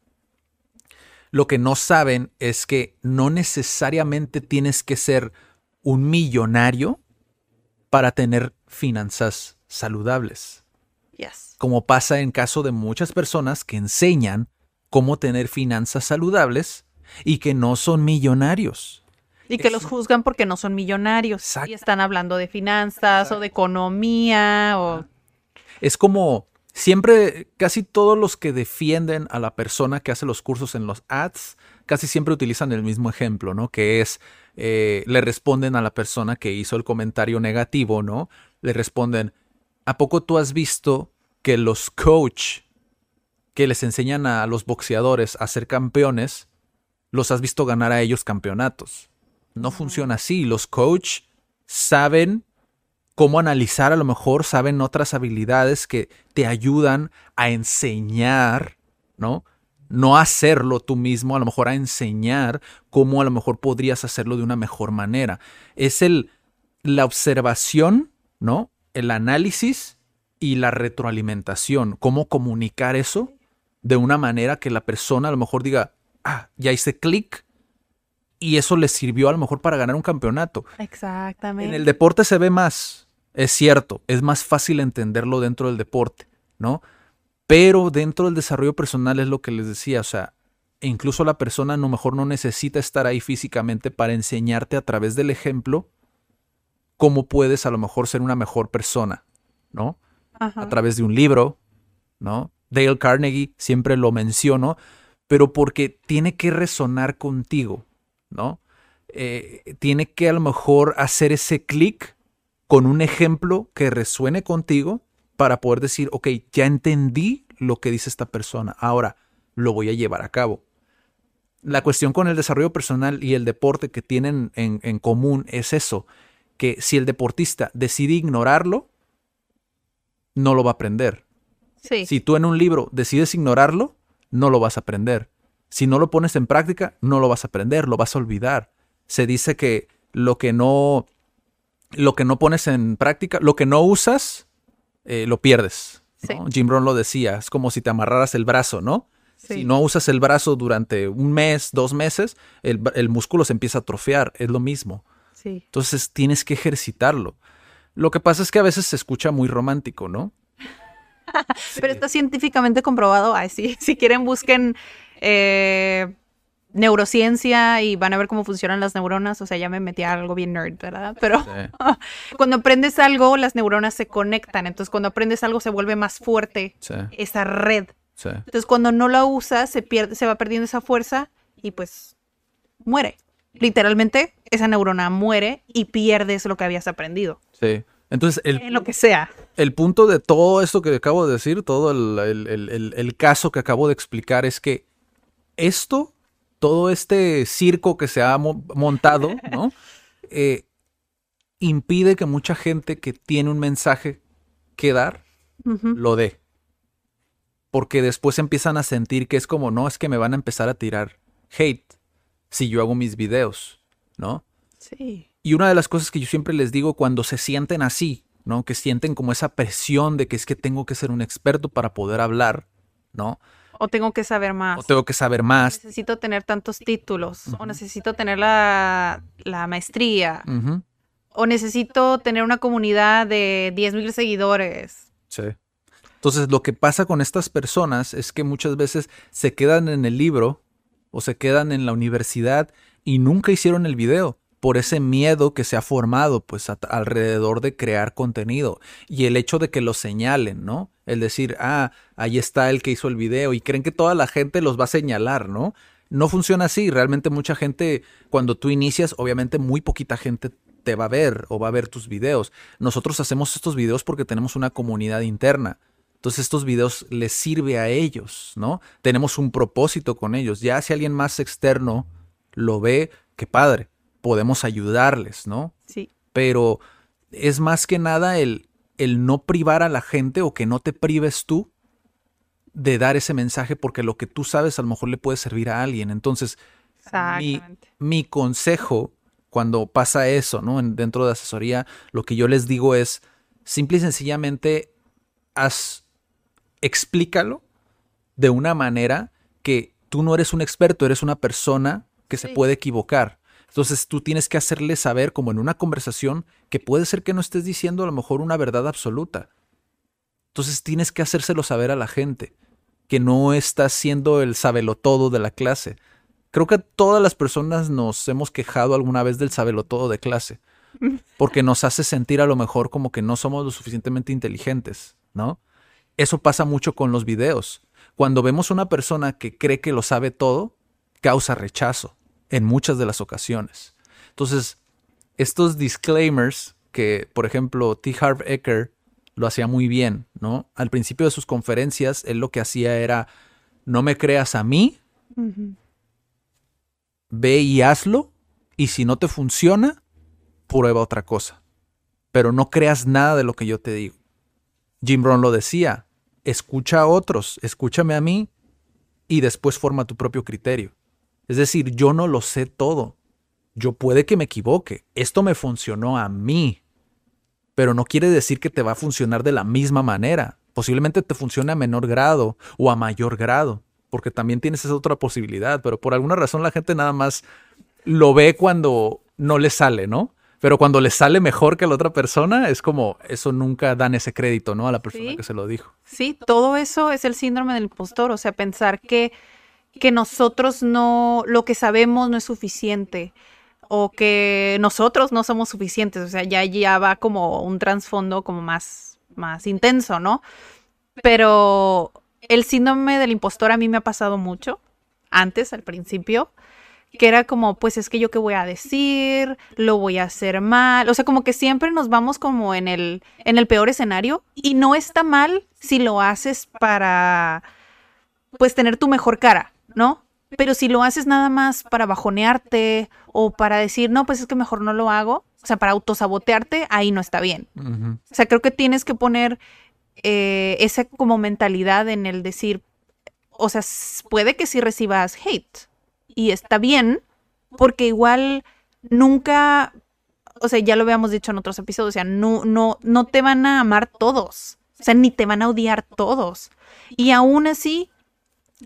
Lo que no saben es que no necesariamente tienes que ser un millonario para tener finanzas saludables. Como pasa en caso de muchas personas que enseñan cómo tener finanzas saludables y que no son millonarios. Y que los juzgan porque no son millonarios. Y están hablando de finanzas o de economía o es como siempre, casi todos los que defienden a la persona que hace los cursos en los ads, casi siempre utilizan el mismo ejemplo, ¿no? Que es, eh, le responden a la persona que hizo el comentario negativo, ¿no? Le responden, ¿a poco tú has visto que los coach que les enseñan a los boxeadores a ser campeones, los has visto ganar a ellos campeonatos? No funciona así. Los coach saben cómo analizar, a lo mejor saben otras habilidades que te ayudan a enseñar, ¿no? No hacerlo tú mismo, a lo mejor a enseñar cómo a lo mejor podrías hacerlo de una mejor manera. Es el, la observación, ¿no? El análisis y la retroalimentación, cómo comunicar eso de una manera que la persona a lo mejor diga, ah, ya hice clic y eso le sirvió a lo mejor para ganar un campeonato. Exactamente. En el deporte se ve más, es cierto, es más fácil entenderlo dentro del deporte, ¿no? Pero dentro del desarrollo personal es lo que les decía, o sea, incluso la persona a lo mejor no necesita estar ahí físicamente para enseñarte a través del ejemplo cómo puedes a lo mejor ser una mejor persona, ¿no? A través de un libro, ¿no? Dale Carnegie siempre lo menciono, pero porque tiene que resonar contigo, ¿no? Eh, tiene que a lo mejor hacer ese clic con un ejemplo que resuene contigo para poder decir, ok, ya entendí lo que dice esta persona, ahora lo voy a llevar a cabo. La cuestión con el desarrollo personal y el deporte que tienen en, en común es eso, que si el deportista decide ignorarlo, no lo va a aprender. Sí. Si tú en un libro decides ignorarlo, no lo vas a aprender. Si no lo pones en práctica, no lo vas a aprender, lo vas a olvidar. Se dice que lo que no, lo que no pones en práctica, lo que no usas, eh, lo pierdes. Jim Brown lo decía, es como si te amarraras el brazo, ¿no? Si no usas el brazo durante un mes, dos meses, el, el, músculo se empieza a atrofiar, es lo mismo. Entonces tienes que ejercitarlo. Lo que pasa es que a veces se escucha muy romántico, ¿no? Pero está científicamente comprobado. Ay, sí. Si quieren, busquen eh, neurociencia y van a ver cómo funcionan las neuronas. O sea, ya me metí a algo bien nerd, ¿verdad? Pero cuando aprendes algo, las neuronas se conectan. Entonces, cuando aprendes algo, se vuelve más fuerte esa red. Entonces, cuando no la usas, se pierde, se va perdiendo esa fuerza y pues muere. Literalmente, esa neurona muere y pierdes lo que habías aprendido. Sí. Entonces, el, en lo que sea. El punto de todo esto que acabo de decir, todo el, caso que acabo de explicar es que esto, todo este circo que se ha montado, ¿no? Eh, impide que mucha gente que tiene un mensaje que dar, lo dé. Porque después empiezan a sentir que es como, no, es que me van a empezar a tirar hate si yo hago mis videos, ¿no? Sí. Y una de las cosas que yo siempre les digo cuando se sienten así, ¿no? Que sienten como esa presión de que es que tengo que ser un experto para poder hablar, ¿no? O tengo que saber más. O tengo que saber más. Necesito tener tantos títulos. O necesito tener la, maestría. O necesito tener una comunidad de 10 mil seguidores. Sí. Entonces, lo que pasa con estas personas es que muchas veces se quedan en el libro o se quedan en la universidad y nunca hicieron el video por ese miedo que se ha formado pues alrededor de crear contenido y el hecho de que lo señalen, ¿no? El decir, ah, ahí está el que hizo el video y creen que toda la gente los va a señalar, ¿no? No funciona así, realmente mucha gente cuando tú inicias, obviamente muy poquita gente te va a ver o va a ver tus videos. Nosotros hacemos estos videos porque tenemos una comunidad interna. Entonces estos videos les sirve a ellos, ¿no? Tenemos un propósito con ellos. Ya si alguien más externo lo ve, qué padre podemos ayudarles, ¿no? Sí. Pero es más que nada el, el no privar a la gente o que no te prives tú de dar ese mensaje porque lo que tú sabes a lo mejor le puede servir a alguien. Entonces, mi, mi, consejo cuando pasa eso, ¿no? dentro de asesoría, lo que yo les digo es, simple y sencillamente, haz, explícalo de una manera que tú no eres un experto, eres una persona que se puede equivocar. Entonces tú tienes que hacerle saber, como en una conversación, que puede ser que no estés diciendo a lo mejor una verdad absoluta. Entonces tienes que hacérselo saber a la gente, que no estás siendo el todo de la clase. Creo que todas las personas nos hemos quejado alguna vez del todo de clase, porque nos hace sentir a lo mejor como que no somos lo suficientemente inteligentes, ¿no? Eso pasa mucho con los videos. Cuando vemos una persona que cree que lo sabe todo, causa rechazo en muchas de las ocasiones. Entonces, estos disclaimers que, por ejemplo, T. Harv Eker lo hacía muy bien, ¿no? Al principio de sus conferencias, él lo que hacía era, no me creas a mí, ve y hazlo, y si no te funciona, prueba otra cosa. Pero no creas nada de lo que yo te digo. Jim Brown lo decía, escucha a otros, escúchame a mí, y después forma tu propio criterio. Es decir, yo no lo sé todo. Yo puede que me equivoque. Esto me funcionó a mí. pero no quiere decir que te va a funcionar de la misma manera. Posiblemente te funcione a menor grado o a mayor grado, porque también tienes esa otra posibilidad, pero por alguna razón la gente nada más lo ve cuando no le sale, ¿no? Pero cuando le sale mejor que a la otra persona, es como, eso nunca dan ese crédito, ¿no? A la persona que se lo dijo. Sí, todo eso es el síndrome del impostor, o sea, pensar que, que nosotros no, lo que sabemos no es suficiente o que nosotros no somos suficientes, o sea, ya, ya va como un trasfondo como más, más intenso, ¿no? Pero el síndrome del impostor a mí me ha pasado mucho, antes, al principio, que era como, pues es que yo qué voy a decir, lo voy a hacer mal, o sea, como que siempre nos vamos como en el, en el peor escenario y no está mal si lo haces para, pues, tener tu mejor cara, ¿no? Pero si lo haces nada más para bajonearte o para decir, no, pues es que mejor no lo hago, o sea, para autosabotearte, ahí no está bien. O sea, creo que tienes que poner eh, esa como mentalidad en el decir, o sea, puede que sí recibas hate y está bien, porque igual nunca, o sea, ya lo habíamos dicho en otros episodios, o sea, no, no, no te van a amar todos, o sea, ni te van a odiar todos. Y aún así,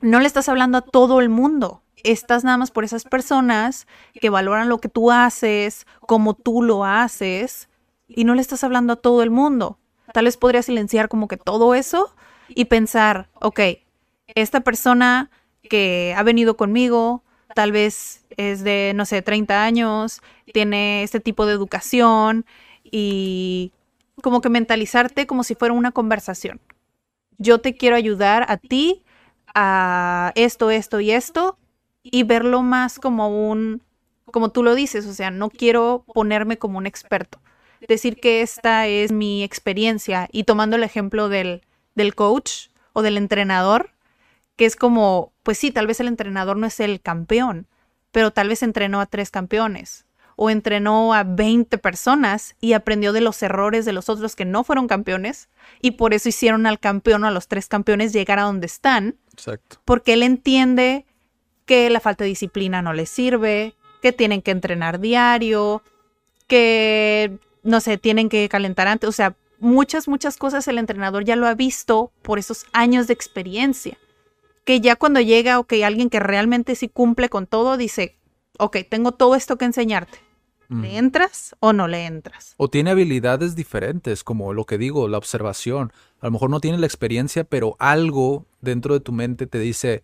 no le estás hablando a todo el mundo. Estás nada más por esas personas que valoran lo que tú haces, como tú lo haces, y no le estás hablando a todo el mundo. Tal vez podría silenciar como que todo eso y pensar, ok, esta persona que ha venido conmigo, tal vez es de, no sé, 30 años, tiene este tipo de educación y como que mentalizarte como si fuera una conversación. Yo te quiero ayudar a ti a esto, esto y esto y verlo más como un, como tú lo dices, o sea, no quiero ponerme como un experto. Decir que esta es mi experiencia y tomando el ejemplo del, del coach o del entrenador, que es como, pues sí, tal vez el entrenador no es el campeón, pero tal vez entrenó a tres campeones o entrenó a 20 personas y aprendió de los errores de los otros que no fueron campeones y por eso hicieron al campeón o a los tres campeones llegar a donde están. Exacto. Porque él entiende que la falta de disciplina no les sirve, que tienen que entrenar diario, que, no sé, tienen que calentar antes, o sea, muchas, muchas cosas el entrenador ya lo ha visto por esos años de experiencia. Que ya cuando llega, ok, alguien que realmente sí cumple con todo, dice, ok, tengo todo esto que enseñarte ¿Le entras o no le entras? O tiene habilidades diferentes, como lo que digo, la observación. A lo mejor no tiene la experiencia, pero algo dentro de tu mente te dice,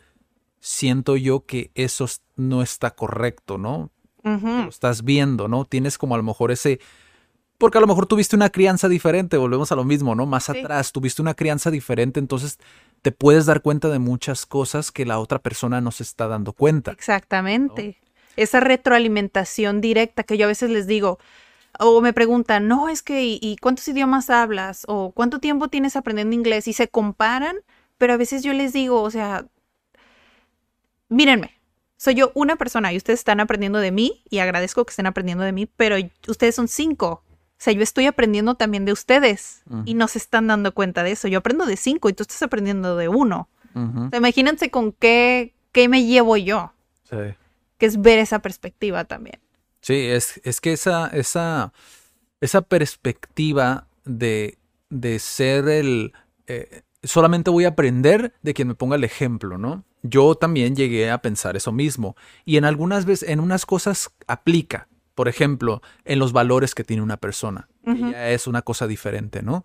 siento yo que eso no está correcto, ¿no? Lo estás viendo, ¿no? Tienes como a lo mejor ese... Porque a lo mejor tuviste una crianza diferente, volvemos a lo mismo, ¿no? Más atrás, tuviste una crianza diferente, entonces te puedes dar cuenta de muchas cosas que la otra persona no se está dando cuenta. Exactamente esa retroalimentación directa que yo a veces les digo, o me preguntan, no, es que, ¿y, cuántos idiomas hablas? O ¿cuánto tiempo tienes aprendiendo inglés? Y se comparan, pero a veces yo les digo, o sea, mírenme, soy yo una persona y ustedes están aprendiendo de mí y agradezco que estén aprendiendo de mí, pero ustedes son cinco. O sea, yo estoy aprendiendo también de ustedes y no se están dando cuenta de eso. Yo aprendo de cinco y tú estás aprendiendo de uno. imagínense con qué, qué me llevo yo. Sí que es ver esa perspectiva también. Sí, es, es que esa, esa, esa perspectiva de, de ser el... Eh, solamente voy a aprender de quien me ponga el ejemplo, ¿no? Yo también llegué a pensar eso mismo. Y en algunas veces, en unas cosas aplica. Por ejemplo, en los valores que tiene una persona. ya es una cosa diferente, ¿no?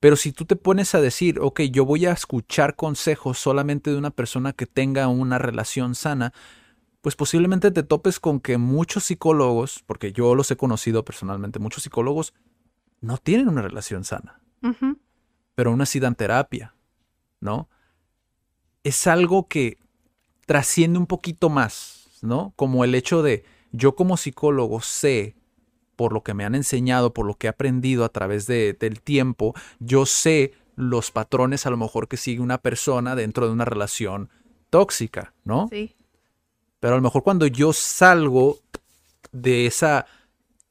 Pero si tú te pones a decir, ok, yo voy a escuchar consejos solamente de una persona que tenga una relación sana, pues posiblemente te topes con que muchos psicólogos, porque yo los he conocido personalmente, muchos psicólogos no tienen una relación sana, pero aún así dan terapia, ¿no? Es algo que trasciende un poquito más, ¿no? Como el hecho de yo como psicólogo sé, por lo que me han enseñado, por lo que he aprendido a través del tiempo, yo sé los patrones a lo mejor que sigue una persona dentro de una relación tóxica, ¿no? Sí. Pero a lo mejor cuando yo salgo de esa,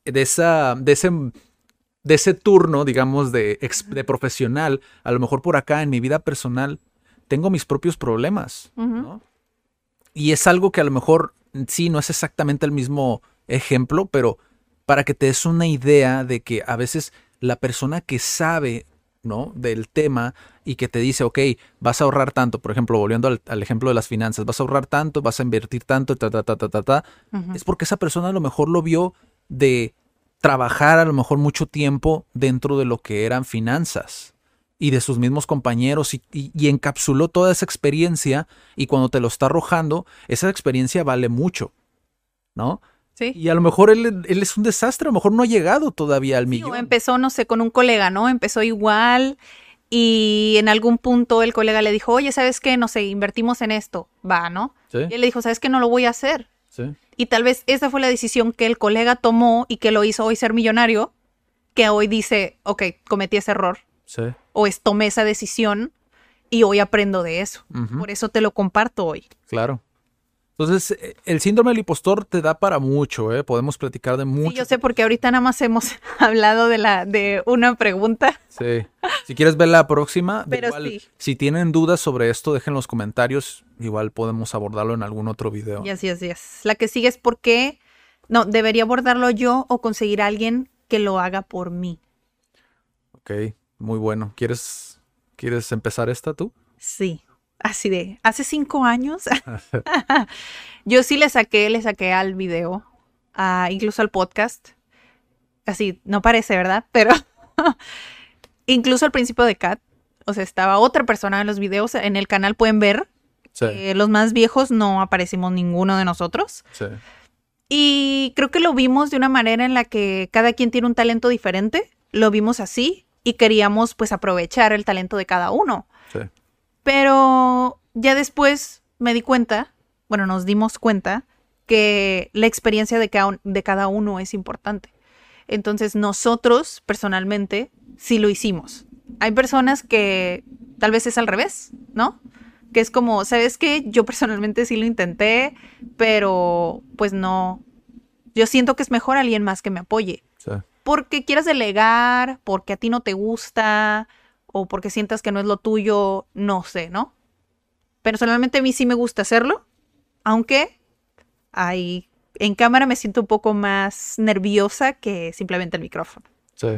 de esa, de ese, de ese turno, digamos, de, de profesional, a lo mejor por acá en mi vida personal tengo mis propios problemas, ¿no? Y es algo que a lo mejor sí no es exactamente el mismo ejemplo, pero para que te des una idea de que a veces la persona que sabe, ¿no? Del tema y que te dice, ok, vas a ahorrar tanto, por ejemplo, volviendo al, al ejemplo de las finanzas, vas a ahorrar tanto, vas a invertir tanto, ta, ta, ta, ta, ta, ta, es porque esa persona a lo mejor lo vio de trabajar a lo mejor mucho tiempo dentro de lo que eran finanzas y de sus mismos compañeros y, y- y encapsuló toda esa experiencia y cuando te lo está arrojando, esa experiencia vale mucho, ¿no? Sí. Y a lo mejor él, él es un desastre, a lo mejor no ha llegado todavía al Sí, o millón. empezó, no sé, con un colega, ¿no? Empezó igual y en algún punto el colega le dijo, oye, ¿sabes qué? No sé, invertimos en esto. Va, ¿no? Sí, Y él le dijo, ¿sabes qué? No lo voy a hacer. Y tal vez esa fue la decisión que el colega tomó y que lo hizo hoy ser millonario, que hoy dice, ok, cometí ese error sí. o es, tomé esa decisión y hoy aprendo de eso. Por eso te lo comparto hoy. Claro. Entonces, eh, el síndrome del impostor te da para mucho, ¿eh? Podemos platicar de mucho. Sí, yo sé porque ahorita nada más hemos hablado de la de una pregunta. Sí. Si quieres ver la próxima, Pero igual, sí. si tienen dudas sobre esto, dejen los comentarios. Igual podemos abordarlo en algún otro video. Y así, así es. La que sigue es por qué, no, debería abordarlo yo o conseguir a alguien que lo haga por mí. Ok, muy bueno. ¿Quieres, ¿Quieres empezar esta tú? Sí, así de, hace cinco años, yo sí le saqué, le saqué al video, incluso al podcast. Así, no parece, ¿verdad? Pero incluso al principio de Cat, o sea, estaba otra persona en los videos, en el canal pueden ver, Sí, los más viejos no aparecimos ninguno de nosotros. sí, Y creo que lo vimos de una manera en la que cada quien tiene un talento diferente, lo vimos así y queríamos pues aprovechar el talento de cada uno. sí. Pero ya después me di cuenta, bueno, nos dimos cuenta que la experiencia de cada, de cada uno es importante. Entonces nosotros personalmente sí lo hicimos. Hay personas que tal vez es al revés, ¿no? Que es como, ¿sabes qué? Yo personalmente sí lo intenté, pero pues no. Yo siento que es mejor alguien más que me apoye sí. porque quieras delegar, porque a ti no te gusta o porque sientas que no es lo tuyo, no sé, ¿no? Personalmente a mí sí me gusta hacerlo, aunque ahí en cámara me siento un poco más nerviosa que simplemente el micrófono. sí.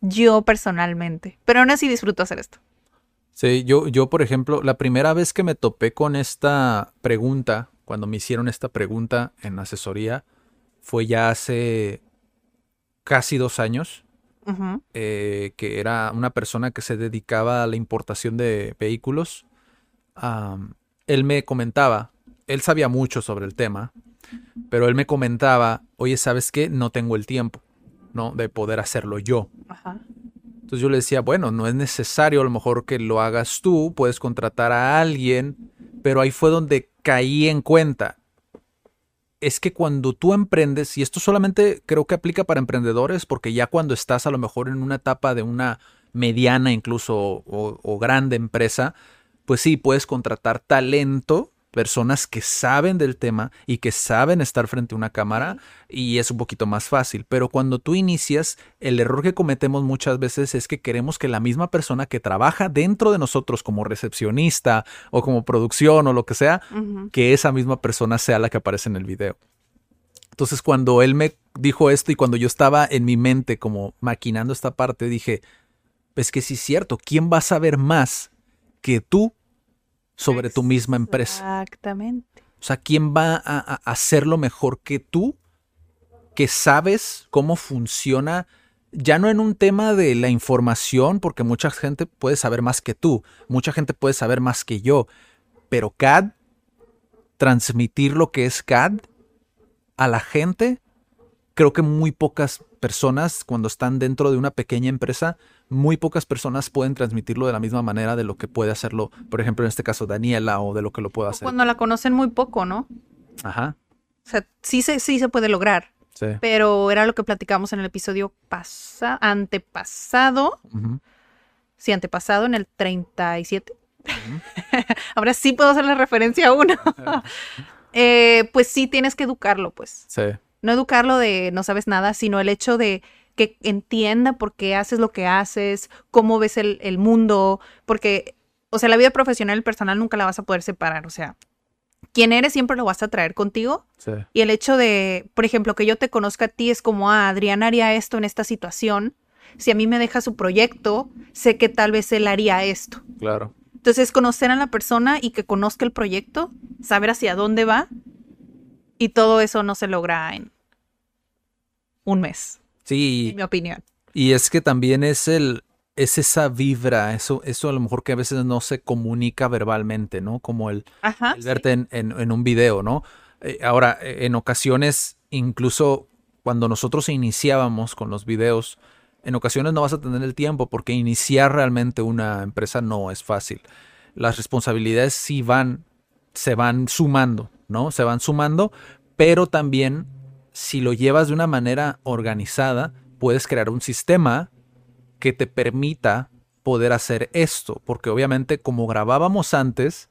Yo personalmente, pero aún así disfruto hacer esto. Sí, yo, yo, por ejemplo, la primera vez que me topé con esta pregunta, cuando me hicieron esta pregunta en asesoría, fue ya hace casi dos años, Eh, que era una persona que se dedicaba a la importación de vehículos. Él me comentaba, él sabía mucho sobre el tema, pero él me comentaba, oye, ¿sabes qué? No tengo el tiempo, ¿no? De poder hacerlo yo. Ajá. Entonces yo le decía, bueno, no es necesario a lo mejor que lo hagas tú, puedes contratar a alguien, pero ahí fue donde caí en cuenta. Es que cuando tú emprendes, y esto solamente creo que aplica para emprendedores, porque ya cuando estás a lo mejor en una etapa de una mediana incluso o, grande empresa, pues sí, puedes contratar talento, personas que saben del tema y que saben estar frente a una cámara y es un poquito más fácil. Pero cuando tú inicias, el error que cometemos muchas veces es que queremos que la misma persona que trabaja dentro de nosotros como recepcionista o como producción o lo que sea, que esa misma persona sea la que aparece en el video. Entonces cuando él me dijo esto y cuando yo estaba en mi mente como maquinando esta parte, dije, es que sí es cierto, ¿quién va a saber más que tú sobre tu misma empresa? Exactamente. O sea, ¿quién va a, a hacerlo mejor que tú? Que sabes cómo funciona, ya no en un tema de la información, porque mucha gente puede saber más que tú, mucha gente puede saber más que yo, pero CAD, transmitir lo que es CAD a la gente, creo que muy pocas personas, cuando están dentro de una pequeña empresa, muy pocas personas pueden transmitirlo de la misma manera de lo que puede hacerlo, por ejemplo, en este caso Daniela, o de lo que lo puede hacer. Cuando la conocen muy poco, ¿no? Ajá. O sea, sí se, sí se puede lograr, Sí. pero era lo que platicamos en el episodio pasa, antepasado. Sí, antepasado en el 37. Ahora sí puedo hacer la referencia a uno. Eh, pues sí tienes que educarlo, pues. Sí. No educarlo de no sabes nada, sino el hecho de que entienda por qué haces lo que haces, cómo ves el, el mundo, porque, o sea, la vida profesional y personal nunca la vas a poder separar, o sea, quien eres siempre lo vas a traer contigo Sí. y el hecho de, por ejemplo, que yo te conozca a ti es como, ah, Adriana haría esto en esta situación si a mí me deja su proyecto, sé que tal vez él haría esto. Claro. Entonces, conocer a la persona y que conozca el proyecto, saber hacia dónde va, y todo eso no se logra en un mes. Sí. En mi opinión. Y es que también es el, es esa vibra, eso, eso a lo mejor que a veces no se comunica verbalmente, ¿no? Como el, Ajá. el verte en, en- en un video, ¿no? Eh, ahora, en ocasiones, incluso cuando nosotros iniciábamos con los videos, en ocasiones no vas a tener el tiempo porque iniciar realmente una empresa no es fácil. Las responsabilidades sí van, se van sumando, ¿no? Se van sumando, pero también si lo llevas de una manera organizada, puedes crear un sistema que te permita poder hacer esto, porque obviamente como grabábamos antes,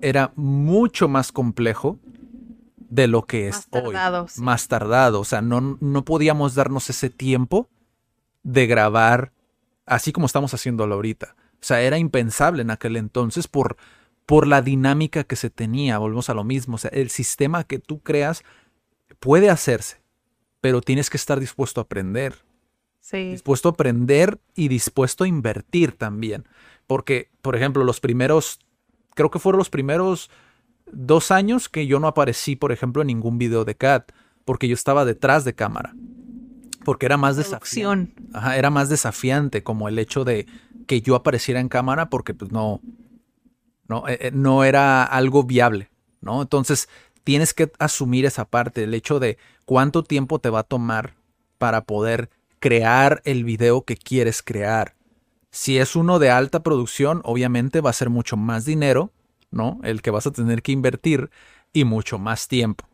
era mucho más complejo de lo que es Más tardado, hoy. sí. Más tardado, o sea, no, no podíamos darnos ese tiempo de grabar así como estamos haciéndolo ahorita. O sea, era impensable en aquel entonces por, por la dinámica que se tenía. Volvemos a lo mismo. O sea, el sistema que tú creas puede hacerse, pero tienes que estar dispuesto a aprender Sí. dispuesto a aprender y dispuesto a invertir también. Porque, por ejemplo, los primeros, creo que fueron los primeros dos años que yo no aparecí, por ejemplo, en ningún video de Cat, porque yo estaba detrás de cámara. Porque era más desafiante. Ajá, era más desafiante como el hecho de que yo apareciera en cámara porque pues no, no, eh, eh, no era algo viable, ¿no? Entonces tienes que asumir esa parte, el hecho de cuánto tiempo te va a tomar para poder crear el video que quieres crear. Si es uno de alta producción, obviamente va a ser mucho más dinero, ¿no? El que vas a tener que invertir y mucho más tiempo.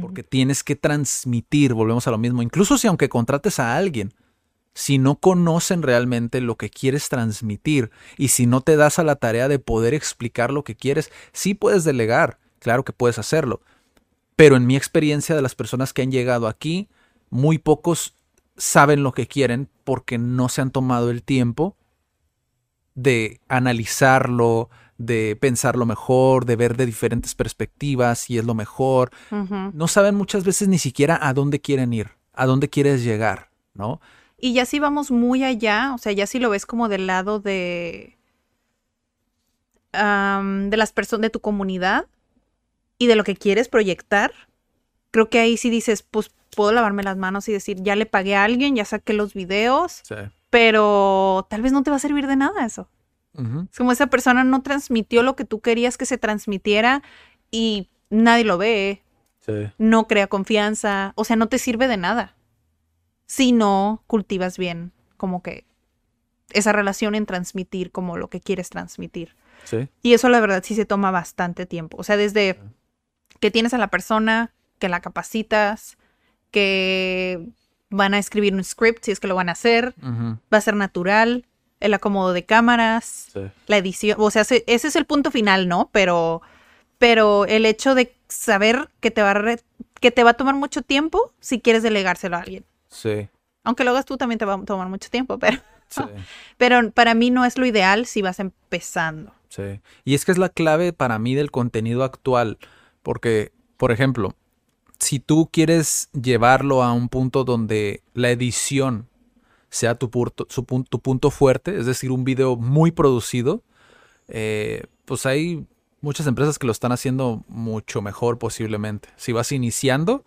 Porque tienes que transmitir, volvemos a lo mismo, incluso si aunque contrates a alguien, si no conocen realmente lo que quieres transmitir y si no te das a la tarea de poder explicar lo que quieres, sí puedes delegar, claro que puedes hacerlo. Pero en mi experiencia de las personas que han llegado aquí, muy pocos saben lo que quieren porque no se han tomado el tiempo de analizarlo, de pensarlo mejor, de ver de diferentes perspectivas si es lo mejor. No saben muchas veces ni siquiera a dónde quieren ir, a dónde quieres llegar, ¿no? Y ya si vamos muy allá, o sea, ya si lo ves como del lado de de las personas de tu comunidad y de lo que quieres proyectar, creo que ahí sí dices, pues puedo lavarme las manos y decir, ya le pagué a alguien, ya saqué los videos, Sí. pero tal vez no te va a servir de nada eso. Es como esa persona no transmitió lo que tú querías que se transmitiera y nadie lo ve, Sí. no crea confianza, o sea, no te sirve de nada si no cultivas bien como que esa relación en transmitir como lo que quieres transmitir. Sí. Y eso la verdad sí se toma bastante tiempo, o sea, desde que tienes a la persona, que la capacitas, que van a escribir un script si es que lo van a hacer, va a ser natural, el acomodo de cámaras, Sí. la edición, o sea, ese, ese es el punto final, ¿no? Pero, pero el hecho de saber que te va a re- que te va a tomar mucho tiempo si quieres delegárselo a alguien. Sí. Aunque lo hagas tú también te va a tomar mucho tiempo, pero, Sí. pero para mí no es lo ideal si vas empezando. Sí. Y es que es la clave para mí del contenido actual. Porque, por ejemplo, si tú quieres llevarlo a un punto donde la edición sea tu, punto, su pun- tu punto fuerte, es decir, un video muy producido, eh, pues hay muchas empresas que lo están haciendo mucho mejor posiblemente. Si vas iniciando,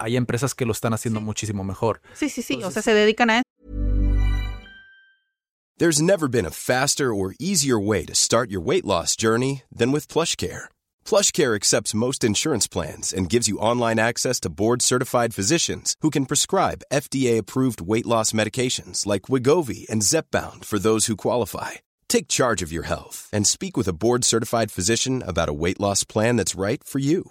hay empresas que lo están haciendo muchísimo mejor. Sí, sí, sí, o sea, se dedican a eso. There's never been a faster or easier way to start your weight loss journey than with PlushCare. PlushCare accepts most insurance plans and gives you online access to board-certified physicians who can prescribe FDA-approved weight loss medications like Wigovi and Zepbound for those who qualify. Take charge of your health and speak with a board-certified physician about a weight loss plan that's right for you.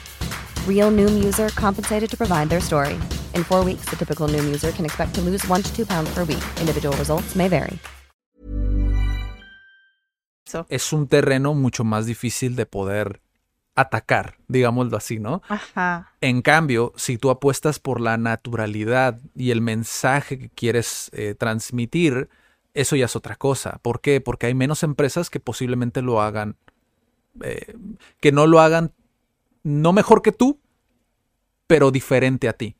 Real Noom user compensated to provide their story. In four weeks, the typical Noom user can expect to lose one to two pounds per week. Individual results may vary. Es un terreno mucho más difícil de poder atacar, digámoslo así, ¿no? Ajá. En cambio, si tú apuestas por la naturalidad y el mensaje que quieres eh, transmitir, eso ya es otra cosa. ¿Por qué? Porque hay menos empresas que posiblemente lo hagan, eh, que no lo hagan, no mejor que tú, pero diferente a ti.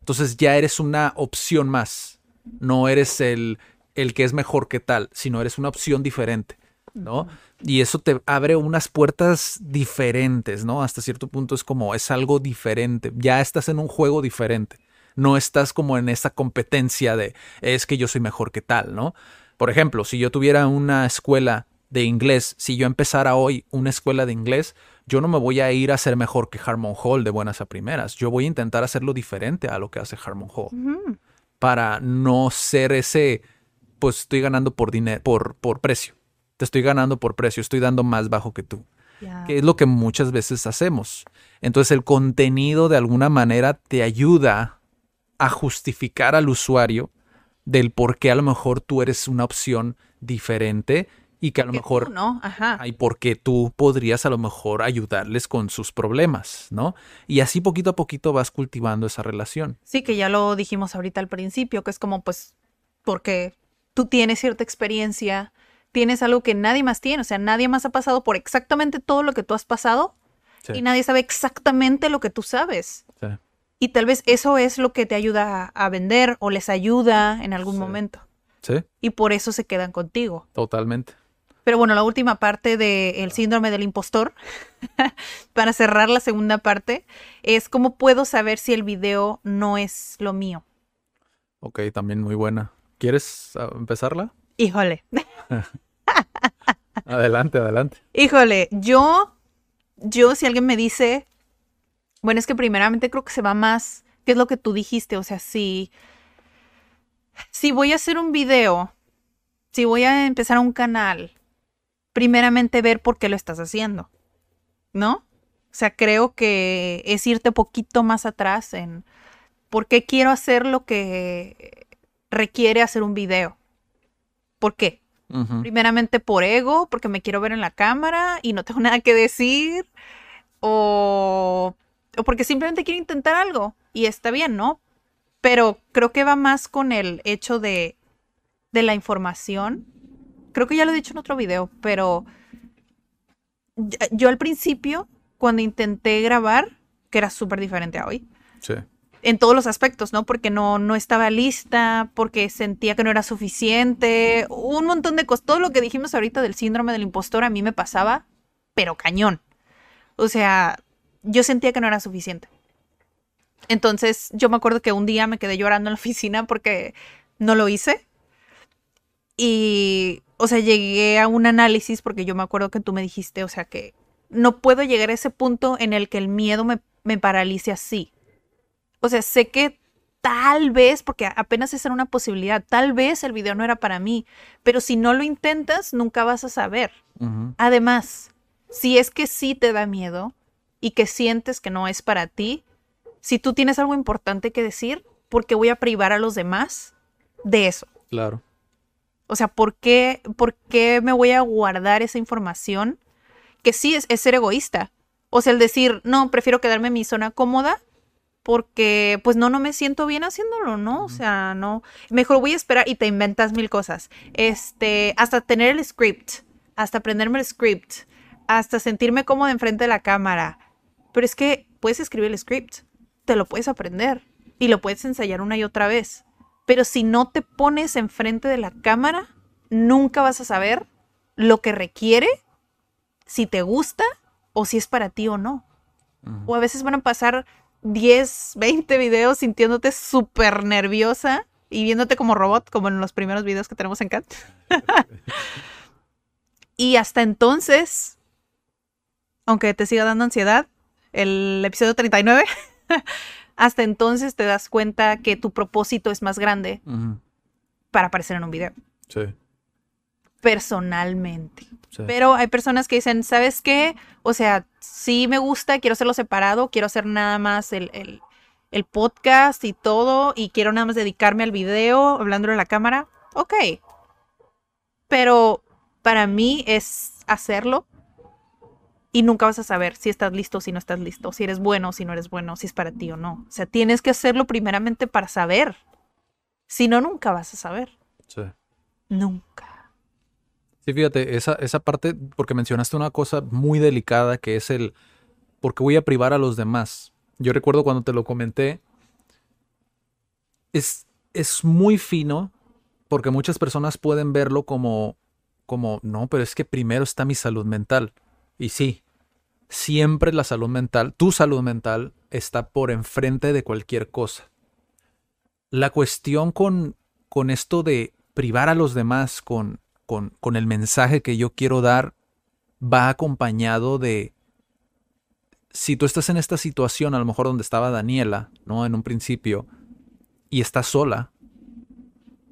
Entonces ya eres una opción más. No eres el, el que es mejor que tal, sino eres una opción diferente, ¿no? Y eso te abre unas puertas diferentes, ¿no? Hasta cierto punto es como, es algo diferente. Ya estás en un juego diferente. No estás como en esa competencia de, es que yo soy mejor que tal, ¿no? Por ejemplo, si yo tuviera una escuela de inglés, si yo empezara hoy una escuela de inglés, yo no me voy a ir a ser mejor que Harmon Hall de buenas a primeras. Yo voy a intentar hacerlo diferente a lo que hace Harmon Hall. Para no ser ese, pues estoy ganando por dinero, por, por precio. Te estoy ganando por precio, estoy dando más bajo que tú. Que es lo que muchas veces hacemos. Entonces el contenido de alguna manera te ayuda a justificar al usuario del por qué a lo mejor tú eres una opción diferente y que a lo mejor tú, ¿no? Ajá. hay por qué tú podrías a lo mejor ayudarles con sus problemas, ¿no? Y así poquito a poquito vas cultivando esa relación. Sí, que ya lo dijimos ahorita al principio, que es como pues porque tú tienes cierta experiencia, tienes algo que nadie más tiene, o sea, nadie más ha pasado por exactamente todo lo que tú has pasado Sí. y nadie sabe exactamente lo que tú sabes. Sí. Y tal vez eso es lo que te ayuda a, a vender o les ayuda en algún Sí. momento. Sí, Y por eso se quedan contigo. totalmente. Pero bueno, la última parte del síndrome del impostor, para cerrar la segunda parte, es cómo puedo saber si el video no es lo mío. Ok, también muy buena. ¿Quieres ah, empezarla? Híjole, Adelante, adelante. híjole, yo, yo si alguien me dice, bueno, es que primeramente creo que se va más, ¿qué es lo que tú dijiste? O sea, si, si voy a hacer un video, si voy a empezar un canal, primeramente ver por qué lo estás haciendo, ¿no? O sea, creo que es irte poquito más atrás en por qué quiero hacer lo que requiere hacer un video. ¿Por qué? Primeramente por ego, porque me quiero ver en la cámara y no tengo nada que decir. O, o porque simplemente quiero intentar algo. Y está bien, ¿no? Pero creo que va más con el hecho de, de la información. Creo que ya lo he dicho en otro video, pero yo, yo al principio, cuando intenté grabar, que era súper diferente a hoy, Sí. en todos los aspectos, ¿no? Porque no, no estaba lista, porque sentía que no era suficiente, un montón de cosas. Todo lo que dijimos ahorita del síndrome del impostor a mí me pasaba, pero cañón. O sea, yo sentía que no era suficiente. Entonces, yo me acuerdo que un día me quedé llorando en la oficina porque no lo hice. Y, o sea, llegué a un análisis porque yo me acuerdo que tú me dijiste, o sea, que no puedo llegar a ese punto en el que el miedo me, me paralice así. O sea, sé que tal vez, porque apenas esa era una posibilidad, tal vez el video no era para mí, pero si no lo intentas, nunca vas a saber. Además, si es que sí te da miedo y que sientes que no es para ti, si tú tienes algo importante que decir, ¿por qué voy a privar a los demás de eso? Claro. O sea, ¿por qué, por qué me voy a guardar esa información? Que sí es, es ser egoísta. O sea, el decir, no, prefiero quedarme en mi zona cómoda porque pues no, no me siento bien haciéndolo, ¿no? O sea, no. Mejor voy a esperar y te inventas mil cosas. Este, hasta tener el script, hasta aprenderme el script, hasta sentirme cómoda enfrente de la cámara. Pero es que puedes escribir el script, te lo puedes aprender y lo puedes ensayar una y otra vez. Pero si no te pones enfrente de la cámara, nunca vas a saber lo que requiere, si te gusta o si es para ti o no. O a veces van a pasar 10, 20 videos sintiéndote súper nerviosa y viéndote como robot, como en los primeros videos que tenemos en Cat. y hasta entonces, aunque te siga dando ansiedad, el episodio 39, hasta entonces te das cuenta que tu propósito es más grande para aparecer en un video, Sí. personalmente. sí. Pero hay personas que dicen, ¿sabes qué? O sea, sí me gusta, quiero hacerlo separado, quiero hacer nada más el, el, el podcast y todo y quiero nada más dedicarme al video, hablando a la cámara, ok. Pero para mí es hacerlo y nunca vas a saber si estás listo o si no estás listo, si eres bueno o si no eres bueno, si es para ti o no. O sea, tienes que hacerlo primeramente para saber. Si no, nunca vas a saber. Sí. Nunca. Sí, fíjate, esa, esa parte, porque mencionaste una cosa muy delicada que es el, porque voy a privar a los demás. Yo recuerdo cuando te lo comenté, es, es muy fino, porque muchas personas pueden verlo como, como, no, pero es que primero está mi salud mental. Y sí, siempre la salud mental, tu salud mental, está por enfrente de cualquier cosa. La cuestión con, con esto de privar a los demás con, con, con el mensaje que yo quiero dar va acompañado de, si tú estás en esta situación, a lo mejor donde estaba Daniela, ¿no? En un principio, y estás sola,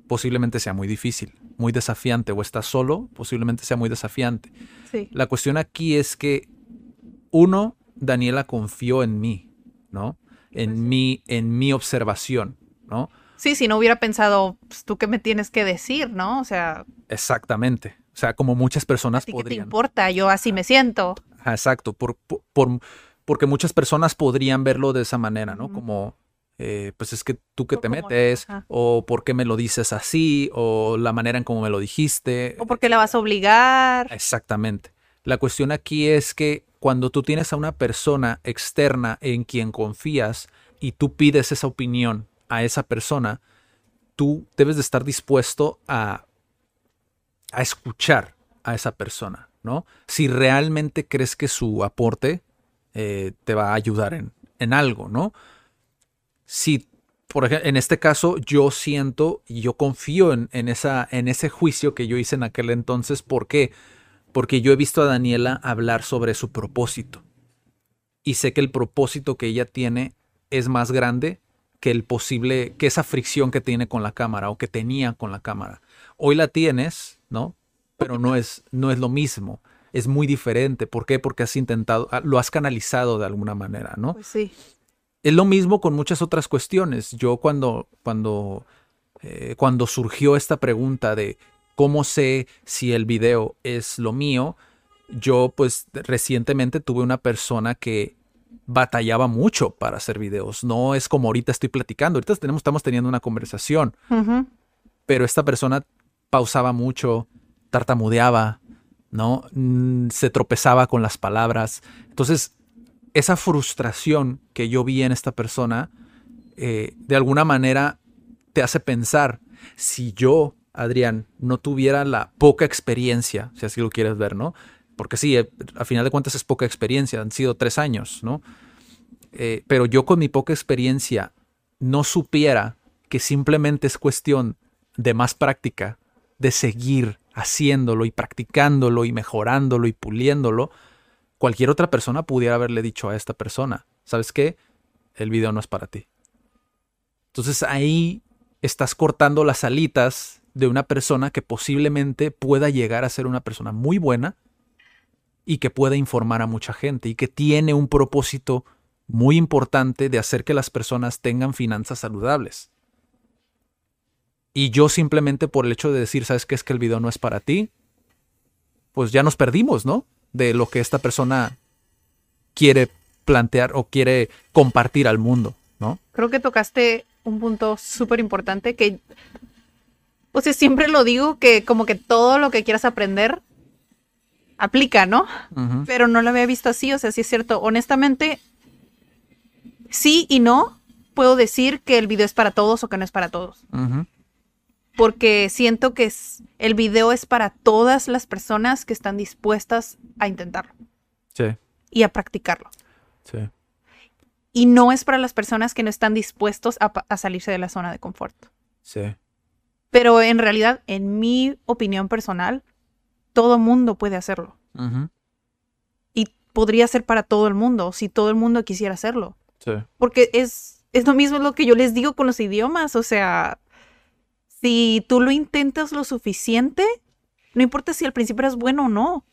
posiblemente sea muy difícil, muy desafiante, o estás solo, posiblemente sea muy desafiante. Sí. La cuestión aquí es que, uno, Daniela confió en mí, ¿no? En mí, en mi observación, ¿no? Sí, si no hubiera pensado, pues, tú qué me tienes que decir, ¿no? O sea, Exactamente. O sea, como muchas ¿a personas ti qué te podrían. importa? Yo así me siento. Exacto. Por, por- por- porque muchas personas podrían verlo de esa manera, ¿no? Como, eh, pues es que tú que O te metes, o por qué me lo dices así, o la manera en cómo me lo dijiste. ¿O porque la vas a obligar? Exactamente. La cuestión aquí es que cuando tú tienes a una persona externa en quien confías y tú pides esa opinión a esa persona, tú debes de estar dispuesto a, a escuchar a esa persona, ¿no? Si realmente crees que su aporte eh, te va a ayudar en, en algo, ¿no? Si, por ejemplo, en este caso yo siento y yo confío en, en esa, en ese juicio que yo hice en aquel entonces, ¿por qué? Porque yo he visto a Daniela hablar sobre su propósito. Y sé que el propósito que ella tiene es más grande que el posible, que esa fricción que tiene con la cámara o que tenía con la cámara. Hoy la tienes, ¿no? Pero no es, no es lo mismo. Es muy diferente. ¿Por qué? Porque has intentado, ah, lo has canalizado de alguna manera, ¿no? Pues sí. Es lo mismo con muchas otras cuestiones. Yo cuando, cuando, eh, cuando surgió esta pregunta de cómo sé si el video es lo mío, yo pues recientemente tuve una persona que batallaba mucho para hacer videos. No es como ahorita estoy platicando. Ahorita tenemos, estamos teniendo una conversación, pero esta persona pausaba mucho, tartamudeaba, ¿no? Mm, Se tropezaba con las palabras. Entonces, esa frustración que yo vi en esta persona, eh, de alguna manera te hace pensar, si yo, Adrián, no tuviera la poca experiencia, si así lo quieres ver, ¿no? Porque sí, eh, a final de cuentas es poca experiencia, han sido tres años, ¿no? Eh, pero yo con mi poca experiencia no supiera que simplemente es cuestión de más práctica, de seguir haciéndolo y practicándolo y mejorándolo y puliéndolo, cualquier otra persona pudiera haberle dicho a esta persona, ¿sabes qué? El video no es para ti. Entonces ahí estás cortando las alitas de una persona que posiblemente pueda llegar a ser una persona muy buena y que pueda informar a mucha gente y que tiene un propósito muy importante de hacer que las personas tengan finanzas saludables. Y yo simplemente por el hecho de decir, ¿sabes qué? Es que el video no es para ti, pues ya nos perdimos, ¿no? De lo que esta persona quiere plantear o quiere compartir al mundo, ¿no? Creo que tocaste un punto súper importante que, o sea, siempre lo digo que como que todo lo que quieras aprender aplica, ¿no? Pero no lo había visto así, o sea, sí es cierto. Honestamente, sí y no puedo decir que el video es para todos o que no es para todos. Porque siento que es- el video es para todas las personas que están dispuestas a intentarlo Sí, y a practicarlo. sí. Y no es para las personas que no están dispuestos a, salirse de la zona de confort. Sí. Pero en realidad, en mi opinión personal, todo mundo puede hacerlo. Ujú. Y podría ser para todo el mundo, si todo el mundo quisiera hacerlo. Sí. Porque es, es lo mismo lo que yo les digo con los idiomas. O sea, si tú lo intentas lo suficiente, no importa si al principio eres bueno o no,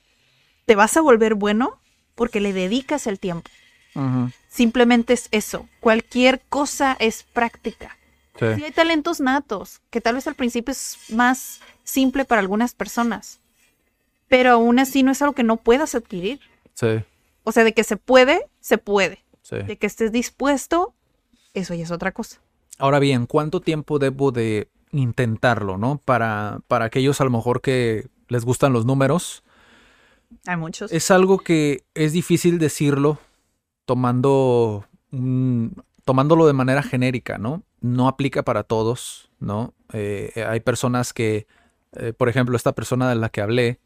te vas a volver bueno porque le dedicas el tiempo. Simplemente es eso. Cualquier cosa es práctica. Sí. Sí hay talentos natos, que tal vez al principio es más simple para algunas personas, pero aún así no es algo que no puedas adquirir. Sí, O sea, de que se puede, se puede. sí. De que estés dispuesto, eso ya es otra cosa. Ahora bien, ¿cuánto tiempo debo de intentarlo, no? Para, para aquellos a lo mejor que les gustan los números. Hay muchos. Es algo que es difícil decirlo tomando un- tomándolo de manera genérica, ¿no? No aplica para todos, ¿no? Eh, hay personas que, eh, por ejemplo, esta persona de la que hablé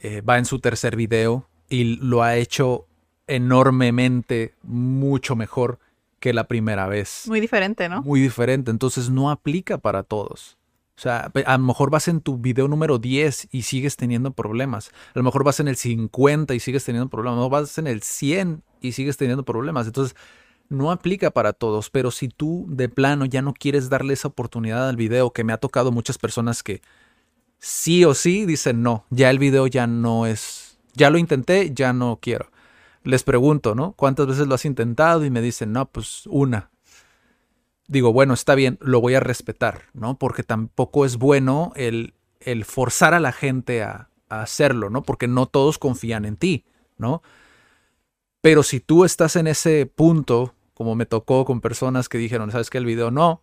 eh, va en su tercer video y lo ha hecho enormemente, mucho mejor que la primera vez Muy diferente, ¿no? muy diferente, entonces no aplica para todos. O sea, a lo mejor vas en tu video número 10 y sigues teniendo problemas. A lo mejor vas en el 50 y sigues teniendo problemas. No vas en el 100 y sigues teniendo problemas. Entonces, no aplica para todos. Pero si tú de plano ya no quieres darle esa oportunidad al video, que me ha tocado muchas personas que sí o sí dicen no, ya el video ya no es, ya lo intenté, ya no quiero. Les pregunto, ¿no? ¿Cuántas veces lo has intentado? Y me dicen, no, pues una digo, bueno, está bien, lo voy a respetar, ¿no? Porque tampoco es bueno el, el forzar a la gente a, a hacerlo, ¿no? Porque no todos confían en ti, ¿no? Pero si tú estás en ese punto, como me tocó con personas que dijeron, ¿sabes qué? El video no.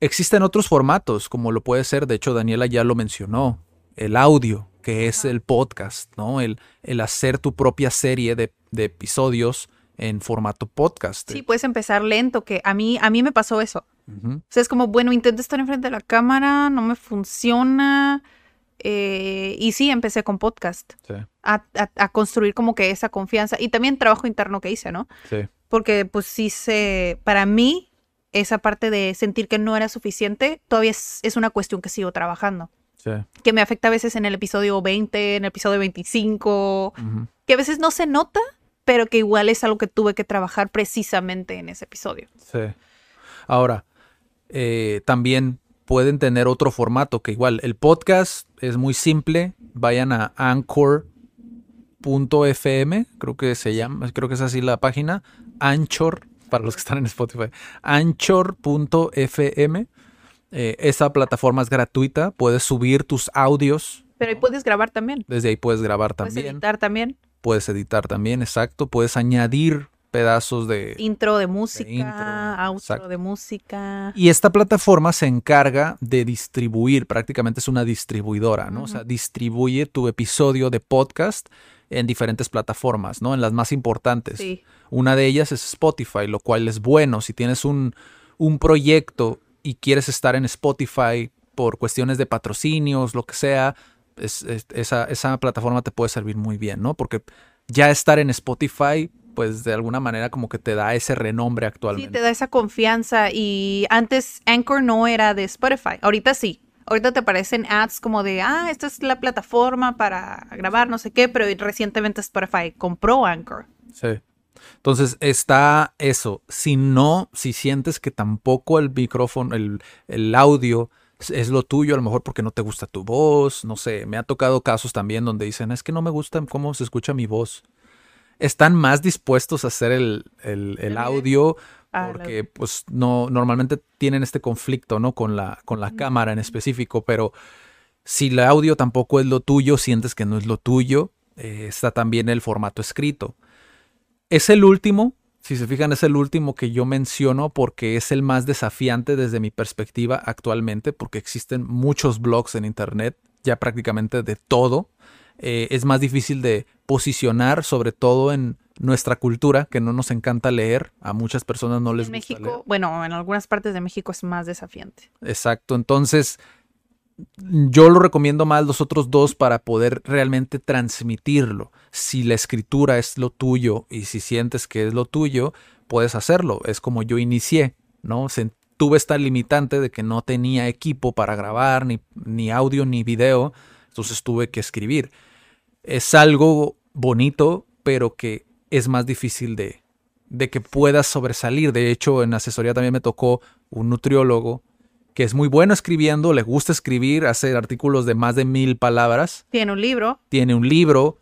Existen otros formatos, como lo puede ser, de hecho Daniela ya lo mencionó, el audio, que es el podcast, ¿no? El, el hacer tu propia serie de, de episodios en formato podcast. Sí, puedes empezar lento, que a mí, a mí me pasó eso. O sea, es como, bueno, intento estar enfrente de la cámara, no me funciona. eh, y sí, empecé con podcast, Sí, a, a- a construir como que esa confianza. Y también trabajo interno que hice, ¿no? sí. Porque pues sí se, para mí, esa parte de sentir que no era suficiente, todavía es, es una cuestión que sigo trabajando. Sí. Que me afecta a veces en el episodio 20, en el episodio 25, Ujú. que a veces no se nota, pero que igual es algo que tuve que trabajar precisamente en ese episodio. Sí. Ahora, eh, también pueden tener otro formato que igual el podcast es muy simple. Vayan a anchor.fm, creo que se llama, creo que es así la página. Anchor, para los que están en Spotify. Anchor.fm. Eh, esa plataforma es gratuita. Puedes subir tus audios. Pero ahí puedes grabar también. Desde ahí puedes grabar Puedes también. editar también. Puedes editar también, exacto. Puedes añadir pedazos de, Intro de música, intro, outro exacto. de música. Y esta plataforma se encarga de distribuir, prácticamente es una distribuidora, ¿no? O sea, distribuye tu episodio de podcast en diferentes plataformas, ¿no? En las más importantes. Sí. Una de ellas es Spotify, lo cual es bueno. Si tienes un, un proyecto y quieres estar en Spotify por cuestiones de patrocinios, lo que sea, es- es- esa, esa plataforma te puede servir muy bien, ¿no? Porque ya estar en Spotify, pues de alguna manera como que te da ese renombre Sí, actualmente. te da esa confianza. Y antes Anchor no era de Spotify. Ahorita sí. Ahorita te aparecen ads como de, ah, esta es la plataforma para grabar, no sé qué, pero recientemente Spotify compró Anchor. Sí. Entonces está eso. Si no, si sientes que tampoco el micrófono, el, el audio es- lo tuyo, a lo mejor porque no te gusta tu voz, no sé, me ha tocado casos también donde dicen, es que no me gusta cómo se escucha mi voz. Están más dispuestos a hacer el, el- el audio porque pues no, normalmente tienen este conflicto, ¿no? Con la, con la cámara en específico, pero si el audio tampoco es lo tuyo, sientes que no es lo tuyo, eh, está también el formato escrito. Es el último, si se fijan, es el último que yo menciono porque es el más desafiante desde mi perspectiva actualmente, porque existen muchos blogs en internet, ya prácticamente de todo. Eh, es más difícil de posicionar, sobre todo en nuestra cultura, que no nos encanta leer. A muchas personas no les en gusta México, leer. bueno, en algunas partes de México es más desafiante. Exacto. Entonces, yo lo recomiendo más los otros dos para poder realmente transmitirlo. Si la escritura es lo tuyo y si sientes que es lo tuyo, puedes hacerlo. Es como yo inicié, ¿no? Tuve esta limitante de que no tenía equipo para grabar, ni, ni audio, ni video. Entonces tuve que escribir. Es algo bonito, pero que es más difícil de, de que puedas sobresalir. De hecho, en asesoría también me tocó un nutriólogo que es muy bueno escribiendo, le gusta escribir, hace artículos de más de mil palabras, Tiene un libro. tiene un libro,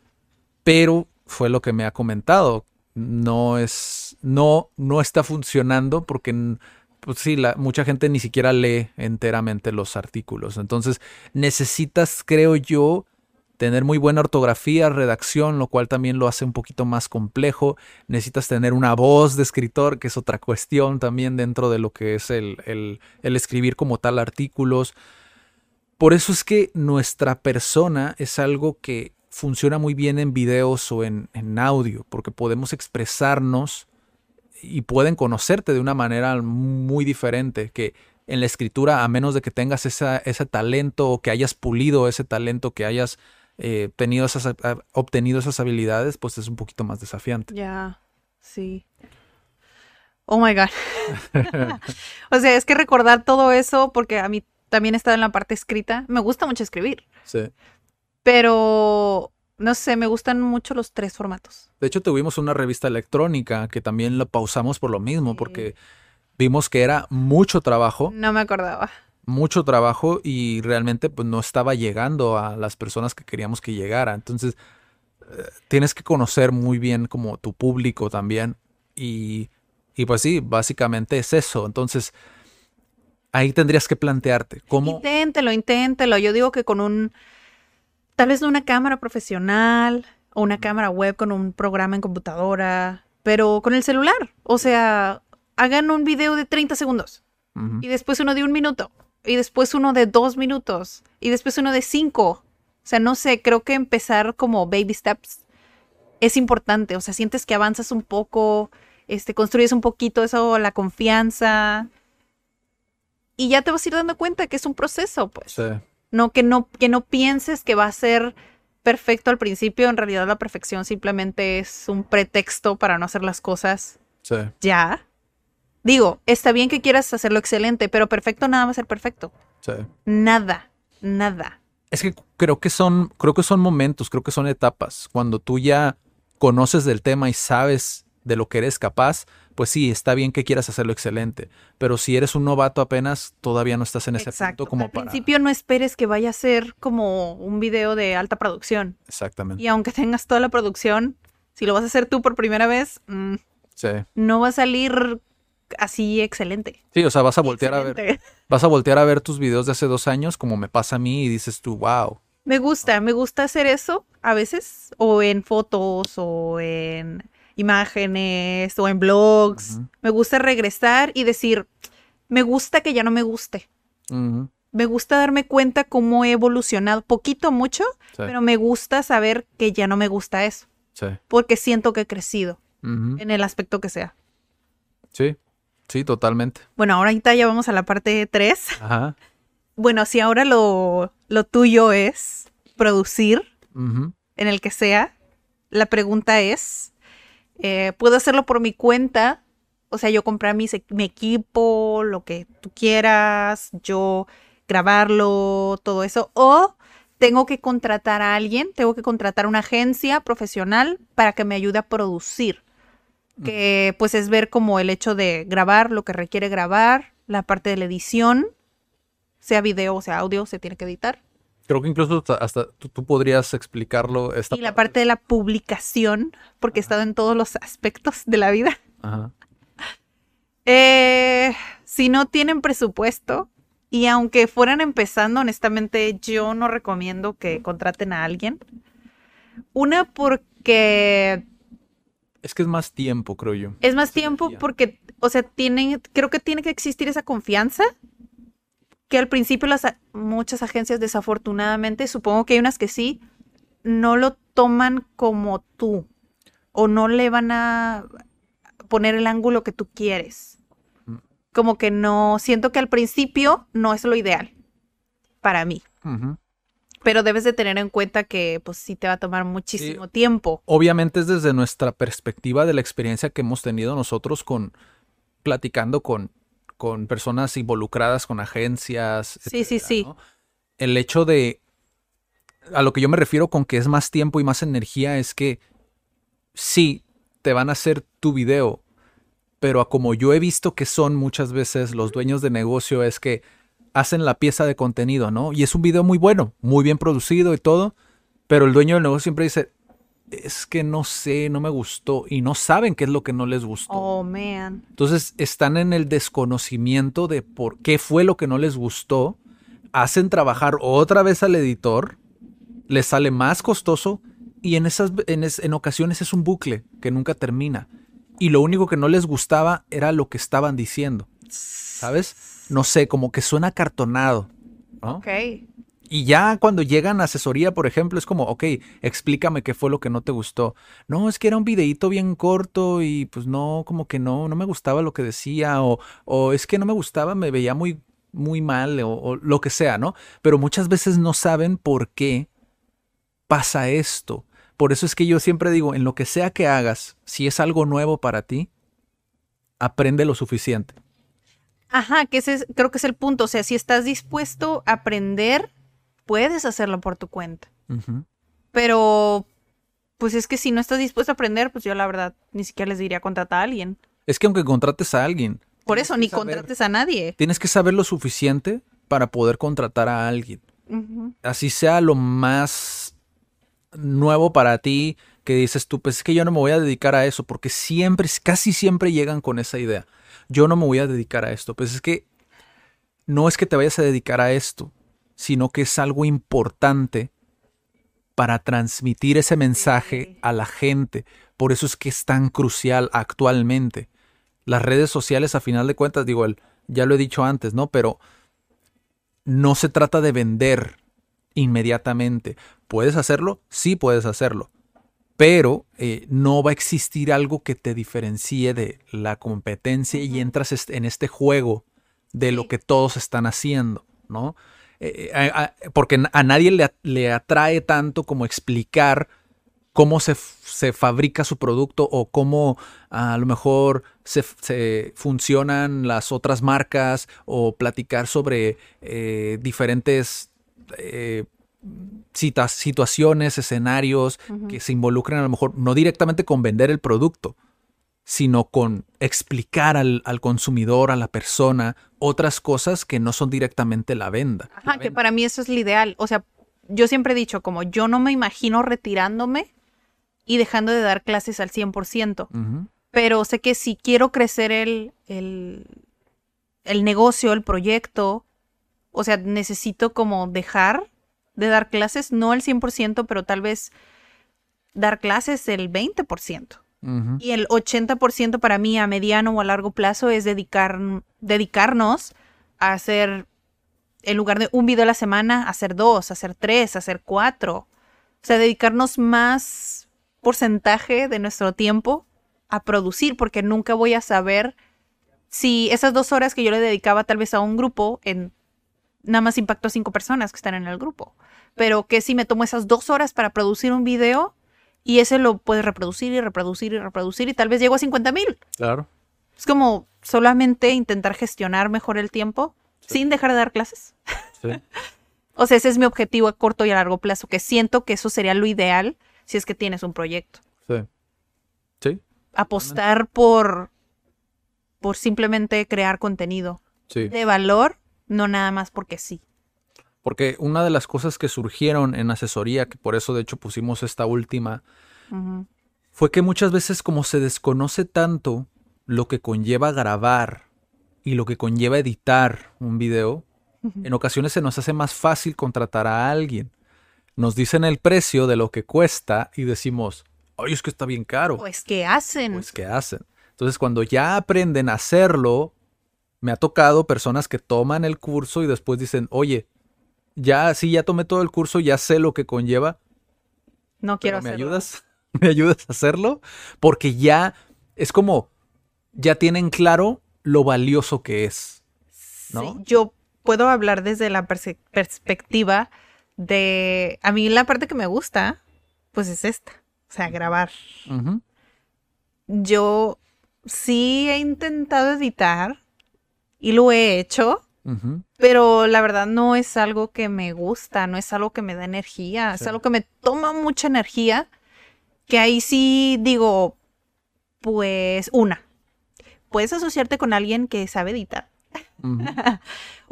pero fue lo que me ha comentado. No es, no, no está funcionando porque pues sí, la, mucha gente ni siquiera lee enteramente los artículos. Entonces necesitas, creo yo, tener muy buena ortografía, redacción, lo cual también lo hace un poquito más complejo. Necesitas tener una voz de escritor, que es otra cuestión también dentro de lo que es el, el, escribir como tal artículos. Por eso es que nuestra persona es algo que funciona muy bien en videos o en, en audio, porque podemos expresarnos y pueden conocerte de una manera muy diferente que en la escritura, a menos de que tengas ese talento o que hayas pulido ese talento, que hayas eh, tenido esas, obtenido esas habilidades, pues es un poquito más desafiante. Ya, sí. Oh my God. o sea, es que recordar todo eso, porque a mí también estado en la parte escrita. Me gusta mucho escribir. Sí. Pero, no sé, me gustan mucho los tres formatos. De hecho, tuvimos una revista electrónica que también la pausamos por lo mismo, porque vimos que era mucho trabajo. No me acordaba mucho trabajo y realmente pues no estaba llegando a las personas que queríamos que llegara. Entonces, eh, tienes que conocer muy bien como tu público también y, y pues sí, básicamente es eso. Entonces, ahí tendrías que plantearte cómo... Inténtelo, inténtelo. Yo digo que con un, tal vez no una cámara profesional o una cámara web con un programa en computadora, pero con el celular. O sea, hagan un video de 30 segundos y después uno de un minuto y después uno de dos minutos y después uno de cinco. O sea, no sé, creo que empezar como baby steps es importante. O sea, sientes que avanzas un poco, este, construyes un poquito eso, la confianza. Y ya te vas a ir dando cuenta que es un proceso, pues. Sí. No, que no, que no pienses que va a ser perfecto al principio. En realidad la perfección simplemente es un pretexto para no hacer las cosas sí. ya. Digo, está bien que quieras hacerlo excelente, pero perfecto nada va a ser perfecto. Sí. Nada, nada. Es que creo que son, creo que son momentos, creo que son etapas. Cuando tú ya conoces del tema y sabes de lo que eres capaz, pues sí, está bien que quieras hacerlo excelente. Pero si eres un novato apenas, todavía no estás en ese punto como Al principio no esperes que vaya a ser como un video de alta producción. Exactamente. Y aunque tengas toda la producción, si lo vas a hacer tú por primera vez, mm, sí. no va a salir así excelente. Sí, o sea, vas a voltear a ver, vas a voltear a ver tus videos de hace dos años, como me pasa a mí, y dices tú, wow. Me gusta, me gusta hacer eso a veces, o en fotos, o en imágenes, o en blogs. Me gusta regresar y decir, me gusta que ya no me guste. Me gusta darme cuenta cómo he evolucionado, poquito, mucho, pero me gusta saber que ya no me gusta eso. Sí. Porque siento que he crecido en el aspecto que sea. Sí, Sí, totalmente. Bueno, ahorita ya vamos a la parte 3. Ajá. Bueno, si ahora lo, lo tuyo es producir en el que sea, la pregunta es, eh, ¿puedo hacerlo por mi cuenta? O sea, yo comprar mi, mi equipo, lo que tú quieras, yo grabarlo, todo eso, o tengo que contratar a alguien, tengo que contratar a una agencia profesional para que me ayude a producir que pues es ver como el hecho de grabar lo que requiere grabar, la parte de la edición, sea video o sea audio, se tiene que editar. Creo que incluso hasta tú, podrías explicarlo. y la parte de la publicación, porque he estado en todos los aspectos de la vida. Ajá. Eh, si no tienen presupuesto, y aunque fueran empezando, honestamente, yo no recomiendo que contraten a alguien. Una, porque es que es más tiempo, creo yo. Es más tiempo porque, o sea, tienen, creo que tiene que existir esa confianza que al principio las muchas agencias desafortunadamente, supongo que hay unas que sí, no lo toman como tú o no le van a poner el ángulo que tú quieres. Mm. Como que no, siento que al principio no es lo ideal para mí. Pero debes de tener en cuenta que pues sí te va a tomar muchísimo tiempo. Obviamente es desde nuestra perspectiva de la experiencia que hemos tenido nosotros con platicando con, con personas involucradas, con agencias. Sí, sí, sí. El hecho de a lo que yo me refiero con que es más tiempo y más energía es que sí, te van a hacer tu video, pero a como yo he visto que son muchas veces los dueños de negocio es que hacen la pieza de contenido, ¿no? Y es un video muy bueno, muy bien producido y todo, pero el dueño del negocio siempre dice, es que no sé, no me gustó y no saben qué es lo que no les gustó. Oh, man. Entonces están en el desconocimiento de por qué fue lo que no les gustó, hacen trabajar otra vez al editor, les sale más costoso y en, esas, en, es- en ocasiones es un bucle que nunca termina. Y lo único que no les gustaba era lo que estaban diciendo. ¿Sabes? No sé, como que suena cartonado. ¿no? Ok. Y ya cuando llegan a asesoría, por ejemplo, es como, ok, explícame qué fue lo que no te gustó. No, es que era un videíto bien corto y pues no, como que no, no me gustaba lo que decía o, o es que no me gustaba, me veía muy, muy mal o, o lo que sea, ¿no? Pero muchas veces no saben por qué pasa esto. Por eso es que yo siempre digo, en lo que sea que hagas, si es algo nuevo para ti, aprende lo suficiente. Ajá, que ese es- creo que es el punto. O sea, si estás dispuesto a aprender, puedes hacerlo por tu cuenta. Pero, pues es que si no estás dispuesto a aprender, pues yo la verdad ni siquiera les diría contratar a alguien. Es que aunque contrates a alguien, Por eso, ni saber. contrates a nadie. Tienes que saber lo suficiente para poder contratar a alguien. Así sea lo más nuevo para ti, que dices tú, pues es que yo no me voy a dedicar a eso, porque siempre, casi siempre llegan con esa idea. Yo no me voy a dedicar a esto. Pues es que no es que te vayas a dedicar a esto, sino que es algo importante para transmitir ese mensaje a la gente. Por eso es que es tan crucial actualmente. Las redes sociales, a final de cuentas, digo, el- ya lo he dicho antes, ¿no? Pero no se trata de vender inmediatamente. ¿Puedes hacerlo? Sí puedes hacerlo. Pero eh, no va a existir algo que te diferencie de la competencia y entras est- en este juego de lo que todos están haciendo, ¿no? Eh, eh, a- a- porque a nadie le, le atrae tanto como explicar cómo se, se fabrica su producto o cómo a lo mejor se, funcionan las otras marcas o platicar sobre eh, diferentes eh, citas, situaciones, escenarios que se involucran a lo mejor no directamente con vender el producto, sino con explicar al, al consumidor, a la persona, otras cosas que no son directamente la venda. Ajá, que para mí eso es lo ideal. O sea, yo siempre he dicho, como yo no me imagino retirándome y dejando de dar clases al 100%. Ujú. Pero sé que si quiero crecer el, el, el negocio, el proyecto, o sea, necesito como dejar de dar clases, no el 100%, pero tal vez dar clases el 20%. Ujú. Y el 80% para mí a mediano o a largo plazo es dedicar, dedicarnos a hacer, en lugar de un video a la semana, hacer dos, hacer tres, hacer cuatro. O sea, dedicarnos más porcentaje de nuestro tiempo a producir, porque nunca voy a saber si esas dos horas que yo le dedicaba tal vez a un grupo, en nada más impactó a cinco personas que están en el grupo. Pero que si me tomo esas dos horas para producir un video y ese lo puedes reproducir y reproducir y reproducir y tal vez llego a 50 mil. Claro. Es como solamente intentar gestionar mejor el tiempo sin dejar de dar clases. Sí. O sea, ese es mi objetivo a corto y a largo plazo, que siento que eso sería lo ideal si es que tienes un proyecto. Sí. Sí. Apostar por, por simplemente crear contenido Sí. de valor, no nada más porque sí. Porque una de las cosas que surgieron en asesoría, que por eso de hecho pusimos esta última, fue que muchas veces como se desconoce tanto lo que conlleva grabar y lo que conlleva editar un video, en ocasiones se nos hace más fácil contratar a alguien. Nos dicen el precio de lo que cuesta y decimos, ay, es que está bien caro. Pues, ¿qué hacen? Pues, ¿qué hacen? Entonces, cuando ya aprenden a hacerlo, me ha tocado personas que toman el curso y después dicen, oye, ya, sí, ya tomé todo el curso, ya sé lo que conlleva, no quiero ¿me hacerlo. ayudas? ¿Me ayudas a hacerlo? Porque ya es como, ya tienen claro lo valioso que es. ¿no? Sí, yo puedo hablar desde la perspectiva de... A mí la parte que me gusta, pues es esta. O sea, grabar. Yo sí he intentado editar y lo he hecho, pero la verdad no es algo que me gusta, no es algo que me da energía, es algo que me toma mucha energía, que ahí sí digo, pues una, puedes asociarte con alguien que sabe editar.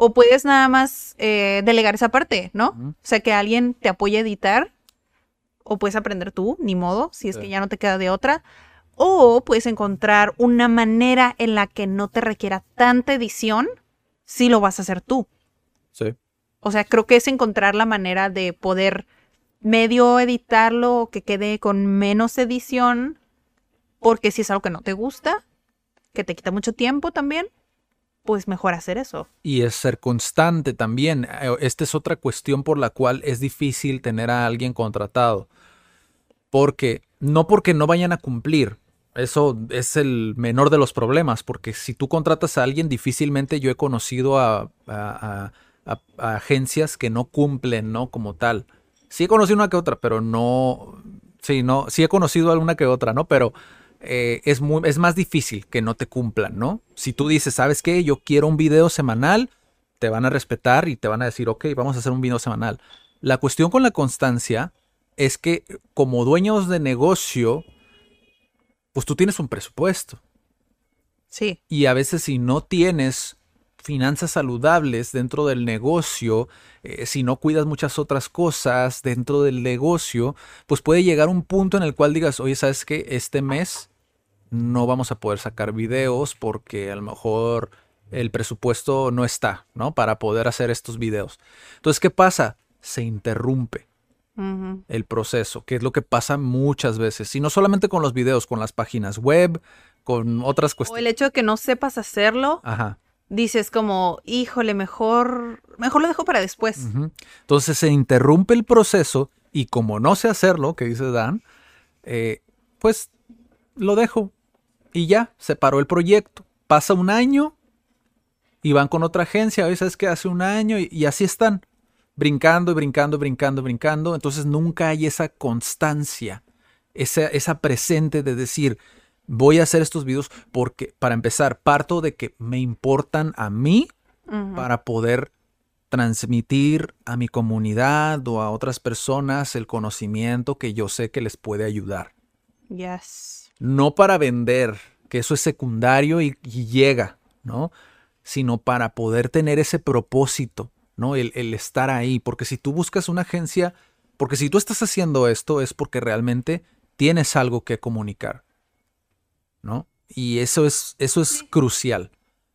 O puedes nada más eh, delegar esa parte, ¿no? Ujú. O sea, que alguien te apoye a editar o puedes aprender tú, ni modo, si es que ya no te queda de otra, o puedes encontrar una manera en la que no te requiera tanta edición si lo vas a hacer tú. Sí. O sea, creo que es encontrar la manera de poder medio editarlo o que quede con menos edición, porque si es algo que no te gusta, que te quita mucho tiempo también, pues mejor hacer eso. Y es ser constante también. Eh, Esta es otra cuestión por la cual es difícil tener a alguien contratado. Porque, no porque no vayan a cumplir. Eso es el menor de los problemas, porque si tú contratas a alguien, difícilmente yo he conocido a, agencias que no cumplen, ¿no? Como tal. Sí he conocido una que otra, pero no. Sí, no. Sí he conocido alguna que otra, ¿no? Pero eh, es, muy, es más difícil que no te cumplan, ¿no? Si tú dices, ¿sabes qué? Yo quiero un video semanal, te van a respetar y te van a decir, ok, vamos a hacer un video semanal. La cuestión con la constancia es que como dueños de negocio, pues tú tienes un presupuesto. Sí. Y a veces si no tienes finanzas saludables dentro del negocio, eh, si no cuidas muchas otras cosas dentro del negocio, pues puede llegar un punto en el cual digas, oye, ¿sabes qué? Este mes no vamos a poder sacar videos porque a lo mejor el presupuesto no está, ¿no? Para poder hacer estos videos. Entonces, ¿qué pasa? Se interrumpe El proceso, que es lo que pasa muchas veces. Y no solamente con los videos, con las páginas web, con otras O el cuestiones. hecho de que no sepas hacerlo, Ajá. dices como, híjole, mejor, mejor lo dejo para después. Entonces se interrumpe el proceso y como no sé hacerlo, que dice Dan, eh, pues lo dejo y ya, se paró el proyecto. Pasa un año y van con otra agencia, oye, ¿sabes qué? Hace un año y, y así están, brincando y brincando, brincando, brincando. Entonces nunca hay esa constancia, esa, esa presente de decir, voy a hacer estos videos porque, para empezar, parto de que me importan a mí para poder transmitir a mi comunidad o a otras personas el conocimiento que yo sé que les puede ayudar. Yes. No para vender, que eso es secundario y, y llega, ¿no? Sino para poder tener ese propósito, ¿no? El, el estar ahí. Porque si tú buscas una agencia, porque si tú estás haciendo esto es porque realmente tienes algo que comunicar, ¿no? Y eso es, eso es crucial.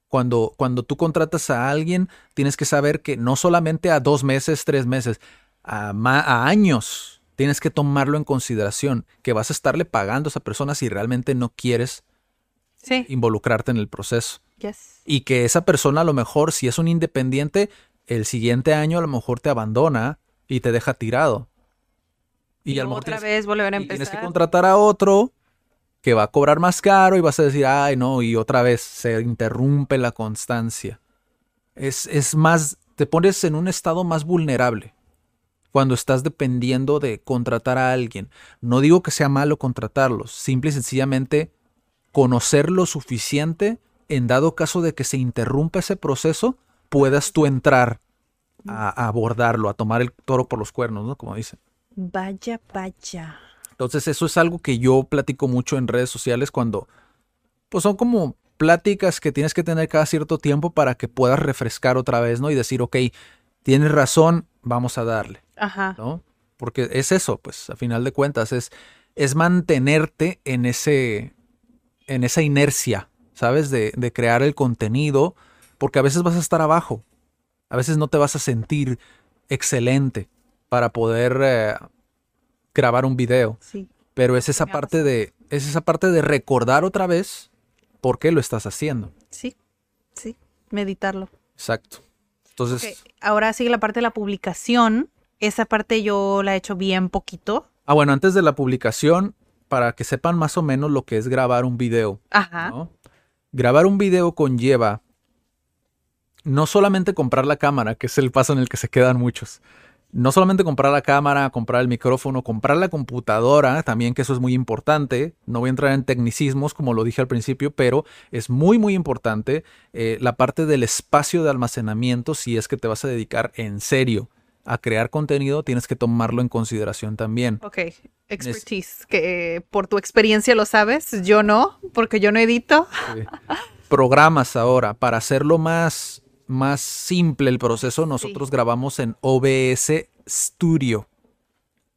Cuando, cuando tú contratas a alguien, tienes que saber que no solamente a dos meses, tres meses, a, ma- a años, tienes que tomarlo en consideración, que vas a estarle pagando a esa persona si realmente no quieres Sí. involucrarte en el proceso. Yes. Y que esa persona a lo mejor, si es un independiente, el siguiente año a lo mejor te abandona y te deja tirado. Y, a lo mejor otra tienes- vez volver a y tienes que contratar a otro que va a cobrar más caro y vas a decir, ay, no, y otra vez se interrumpe la constancia. Es, es más, te pones en un estado más vulnerable cuando estás dependiendo de contratar a alguien. No digo que sea malo contratarlos, simple y sencillamente conocer lo suficiente en dado caso de que se interrumpa ese proceso, puedas tú entrar a, a abordarlo, a tomar el toro por los cuernos, ¿no? Como dicen. Vaya, vaya. Entonces eso es algo que yo platico mucho en redes sociales cuando, pues son como pláticas que tienes que tener cada cierto tiempo para que puedas refrescar otra vez, ¿no? Y decir, ok, tienes razón, vamos a darle, Ajá. ¿no? Porque es eso, pues, a final de cuentas, es, es mantenerte en ese, en esa inercia, ¿sabes? De, de crear el contenido, porque a veces vas a estar abajo, a veces no te vas a sentir excelente para poder eh, grabar un video. Sí. Pero es esa parte de. Es esa parte de recordar otra vez por qué lo estás haciendo. Sí. Sí. Meditarlo. Exacto. Entonces. Ahora sigue la parte de la publicación. Esa parte yo la he hecho bien poquito. Ah, bueno, antes de la publicación, para que sepan más o menos lo que es grabar un video. Ajá. ¿no? Grabar un video conlleva no solamente comprar la cámara, que es el paso en el que se quedan muchos. No solamente comprar la cámara, comprar el micrófono, comprar la computadora, también que eso es muy importante. No voy a entrar en tecnicismos como lo dije al principio, pero es muy muy importante eh, la parte del espacio de almacenamiento si es que te vas a dedicar en serio a crear contenido, tienes que tomarlo en consideración también. Ok. Expertise. Que eh, por tu experiencia lo sabes. Yo no, porque yo no edito. Sí. Programas ahora, para hacerlo más, más simple el proceso, nosotros grabamos en OBS Studio.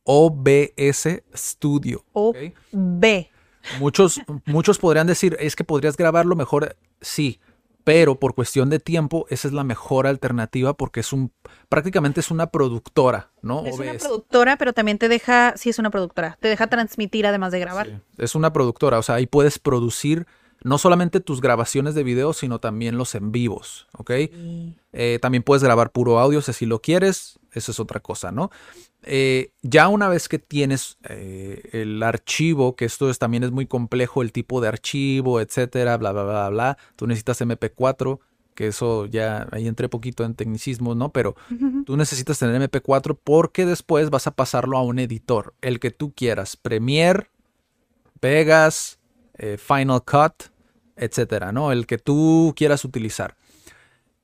OBS Studio. O. B. Muchos, muchos podrían decir, es que podrías grabarlo mejor, sí, pero por cuestión de tiempo, esa es la mejor alternativa porque es un, prácticamente es una productora, ¿no? Es una productora, pero también te deja, sí es una productora, te deja transmitir además de grabar. Sí, Es una productora, o sea, ahí puedes producir no solamente tus grabaciones de video, sino también los en vivos, ¿ok? Eh, también puedes grabar puro audio si así lo quieres, eso es otra cosa, ¿no? Eh, ya una vez que tienes eh, el archivo, que esto es, también es muy complejo, el tipo de archivo, etcétera, bla, bla, bla, bla, tú necesitas MP4, que eso ya ahí entré poquito en tecnicismos, ¿no? Pero tú necesitas tener MP4 porque después vas a pasarlo a un editor, el que tú quieras, Premiere, Vegas, eh, Final Cut, etcétera, ¿no? El que tú quieras utilizar.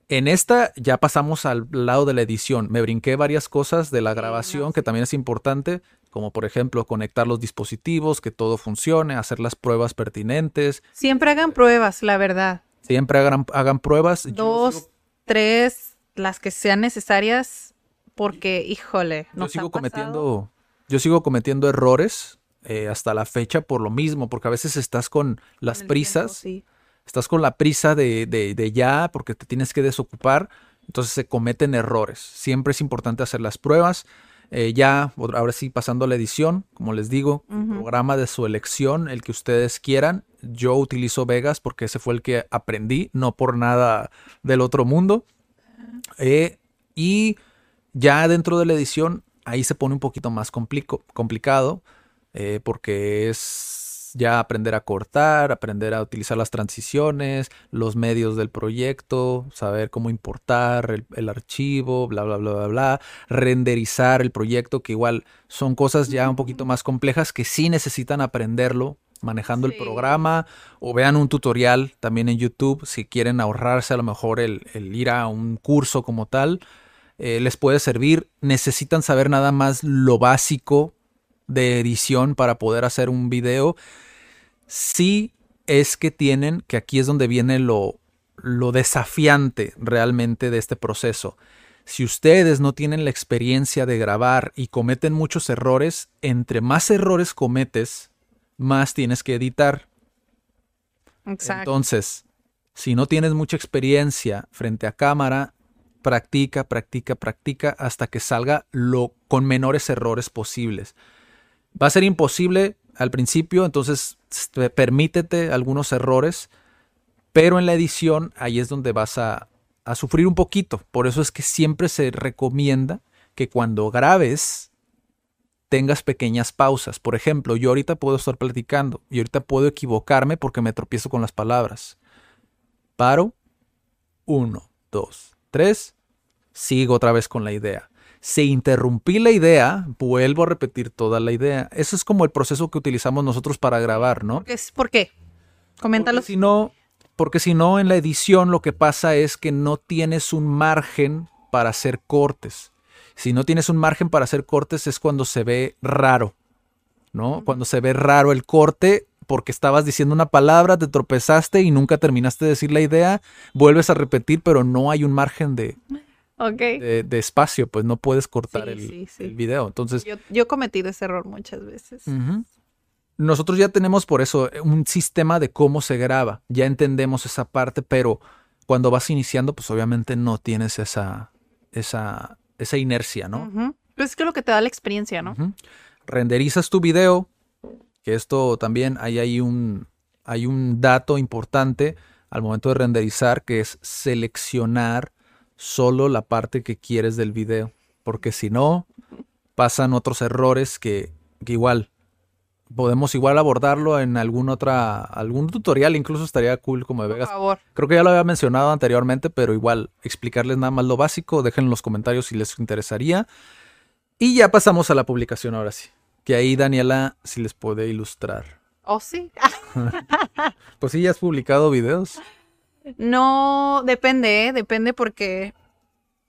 En esta ya pasamos al lado de la edición. Me brinqué varias cosas de la grabación que también es importante, como por ejemplo conectar los dispositivos, que todo funcione, hacer las pruebas pertinentes. Siempre hagan pruebas, la verdad. Siempre hagan, hagan pruebas. Yo Dos, sigo- tres, las que sean necesarias, porque, híjole, yo nos sigo ha pasado. cometiendo, yo sigo cometiendo errores eh, hasta la fecha por lo mismo, porque a veces estás con las Con prisas. tiempo, sí. estás con la prisa de, de- de ya porque te tienes que desocupar, entonces se cometen errores. Siempre es importante hacer las pruebas. Eh, ya, ahora sí, pasando a la edición, como les digo, programa de su elección, el que ustedes quieran. Yo utilizo Vegas porque ese fue el que aprendí, no por nada del otro mundo. Eh, y ya dentro de la edición, ahí se pone un poquito más complico- complicado, eh, porque es ya aprender a cortar, aprender a utilizar las transiciones, los medios del proyecto, saber cómo importar el, el archivo, bla, bla, bla, bla, bla, renderizar el proyecto, que igual son cosas ya un poquito más complejas que sí necesitan aprenderlo manejando el programa o vean un tutorial también en YouTube si quieren ahorrarse a lo mejor el, el ir a un curso como tal eh, les puede servir necesitan saber nada más lo básico de edición para poder hacer un video sí es que tienen que aquí es donde viene lo lo desafiante realmente de este proceso si ustedes no tienen la experiencia de grabar y cometen muchos errores, entre más errores cometes, más tienes que editar. Exacto. Entonces, si no tienes mucha experiencia frente a cámara, practica, practica, practica hasta que salga lo con menores errores posibles. Va a ser imposible al principio, entonces este, permítete algunos errores, pero en la edición ahí es donde vas a, a sufrir un poquito. Por eso es que siempre se recomienda que cuando grabes tengas pequeñas pausas. Por ejemplo, yo ahorita puedo estar platicando y ahorita puedo equivocarme porque me tropiezo con las palabras. Paro. Uno, dos, tres. Sigo otra vez con la idea. Si interrumpí la idea, vuelvo a repetir toda la idea. Eso es como el proceso que utilizamos nosotros para grabar, ¿no? ¿Qué es- ¿Por qué? Coméntalo. Porque si no, porque si no, en la edición lo que pasa es que no tienes un margen para hacer cortes. Si no tienes un margen para hacer cortes es cuando se ve raro, ¿no? Cuando se ve raro el corte porque estabas diciendo una palabra, te tropezaste y nunca terminaste de decir la idea, vuelves a repetir, pero no hay un margen de, Ok. de- de espacio, pues no puedes cortar Sí, el, sí, sí. el video. Entonces, Yo, yo he cometido ese error muchas veces. Nosotros ya tenemos por eso eh, un sistema de cómo se graba. Ya entendemos esa parte, pero cuando vas iniciando, pues obviamente no tienes esa, esa, esa inercia, ¿no? Ujú. Pues es que lo que te da la experiencia, ¿no? Renderizas tu video, que esto también hay ahí un, hay un dato importante al momento de renderizar, que es seleccionar solo la parte que quieres del video, porque si no, pasan otros errores que, que igual podemos igual abordarlo en algún otra algún tutorial incluso estaría cool como de Por Vegas favor. Creo que ya lo había mencionado anteriormente, pero igual explicarles nada más lo básico, dejen en los comentarios si les interesaría. Y ya pasamos a la publicación ahora sí. Que ahí Daniela si les puede ilustrar. ¿Oh, sí? Pues sí, ya has publicado videos. No, depende, ¿eh? depende porque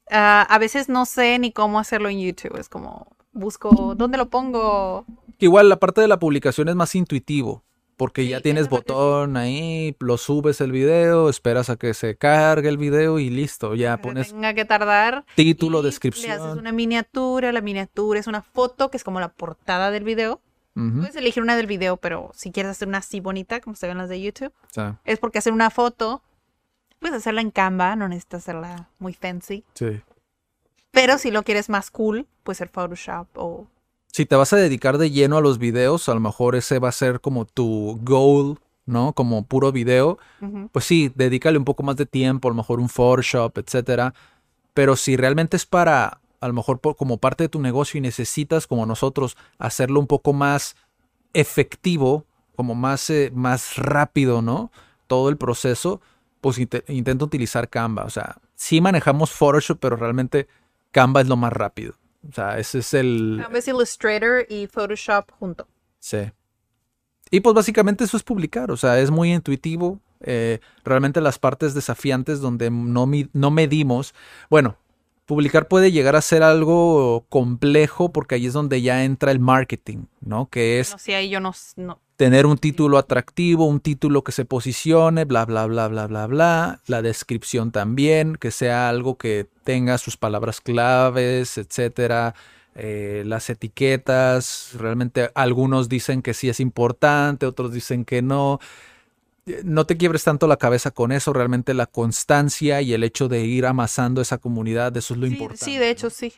ah, a veces no sé ni cómo hacerlo en YouTube. Es como, busco, ¿dónde lo pongo? Que igual la parte de la publicación es más intuitivo. Porque ya tienes botón ahí, lo subes el video, esperas a que se cargue el video y listo. Ya que pones tenga que tardar. título, y Le descripción. haces una miniatura, la miniatura es una foto que es como la portada del video. Puedes elegir una del video, pero si quieres hacer una así bonita, como se ven las de YouTube, es porque hacer una foto, puedes hacerla en Canva, no necesitas hacerla muy fancy. sí. Pero si lo quieres más cool, puede ser Photoshop o... Si te vas a dedicar de lleno a los videos, a lo mejor ese va a ser como tu goal, ¿no? Como puro video. Pues sí, dedícale un poco más de tiempo, a lo mejor un Photoshop, etcétera. Pero si realmente es para, a lo mejor por- como parte de tu negocio y necesitas, como nosotros, hacerlo un poco más efectivo, como más, eh, más rápido, ¿no? Todo el proceso, pues inte- intenta utilizar Canva. O sea, sí manejamos Photoshop, pero realmente Canva es lo más rápido. O sea, ese es el... Tal vez Illustrator y Photoshop junto. Sí. Y pues básicamente eso es publicar, o sea, es muy intuitivo. eh, realmente las partes desafiantes donde no, no medimos, bueno, publicar puede llegar a ser algo complejo porque ahí es donde ya entra el marketing, ¿no? Que es No sé, ahí yo no. Tener un título atractivo, un título que se posicione, bla, bla, bla, bla, bla, bla. La descripción también, que sea algo que tenga sus palabras claves, etcétera. Eh, las etiquetas, realmente algunos dicen que sí es importante, otros dicen que no. Eh, No te quiebres tanto la cabeza con eso, realmente la constancia y el hecho de ir amasando esa comunidad, eso es lo Sí, importante. sí, de hecho sí.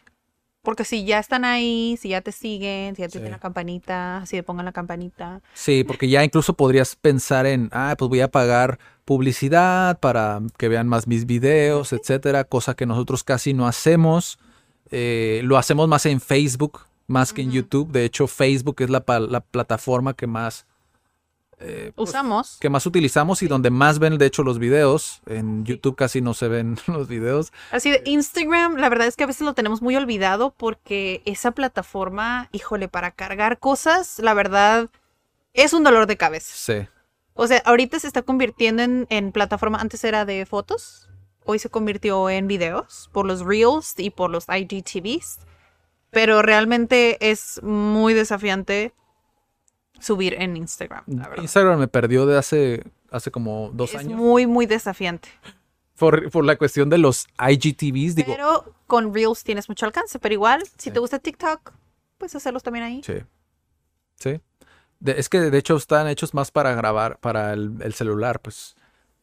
Porque si ya están ahí, si ya te siguen, si ya te Sí. tienen la campanita, si te pongan la campanita. Sí, porque ya incluso podrías pensar en, ah, pues voy a pagar publicidad para que vean más mis videos, etcétera, cosa que nosotros casi no hacemos. Eh, lo hacemos más en Facebook, más que en YouTube. De hecho, Facebook es la, la plataforma que más, eh, pues, Usamos. que más utilizamos y donde más ven, de hecho, los videos. En YouTube casi no se ven los videos. Así de Instagram, la verdad es que a veces lo tenemos muy olvidado porque esa plataforma, híjole, para cargar cosas, la verdad, es un dolor de cabeza. Sí. O sea, ahorita se está convirtiendo en, en plataforma, antes era de fotos, hoy se convirtió en videos por los Reels y por los IGTVs, pero realmente es muy desafiante subir en Instagram, la verdad. Instagram me perdió de hace, hace como dos es años. muy, muy desafiante. Por, por la cuestión de los IGTVs, digo. Pero con Reels tienes mucho alcance, pero igual, si te gusta TikTok, puedes hacerlos también ahí. Sí. Sí. De- es que de hecho están hechos más para grabar para el, el celular, pues.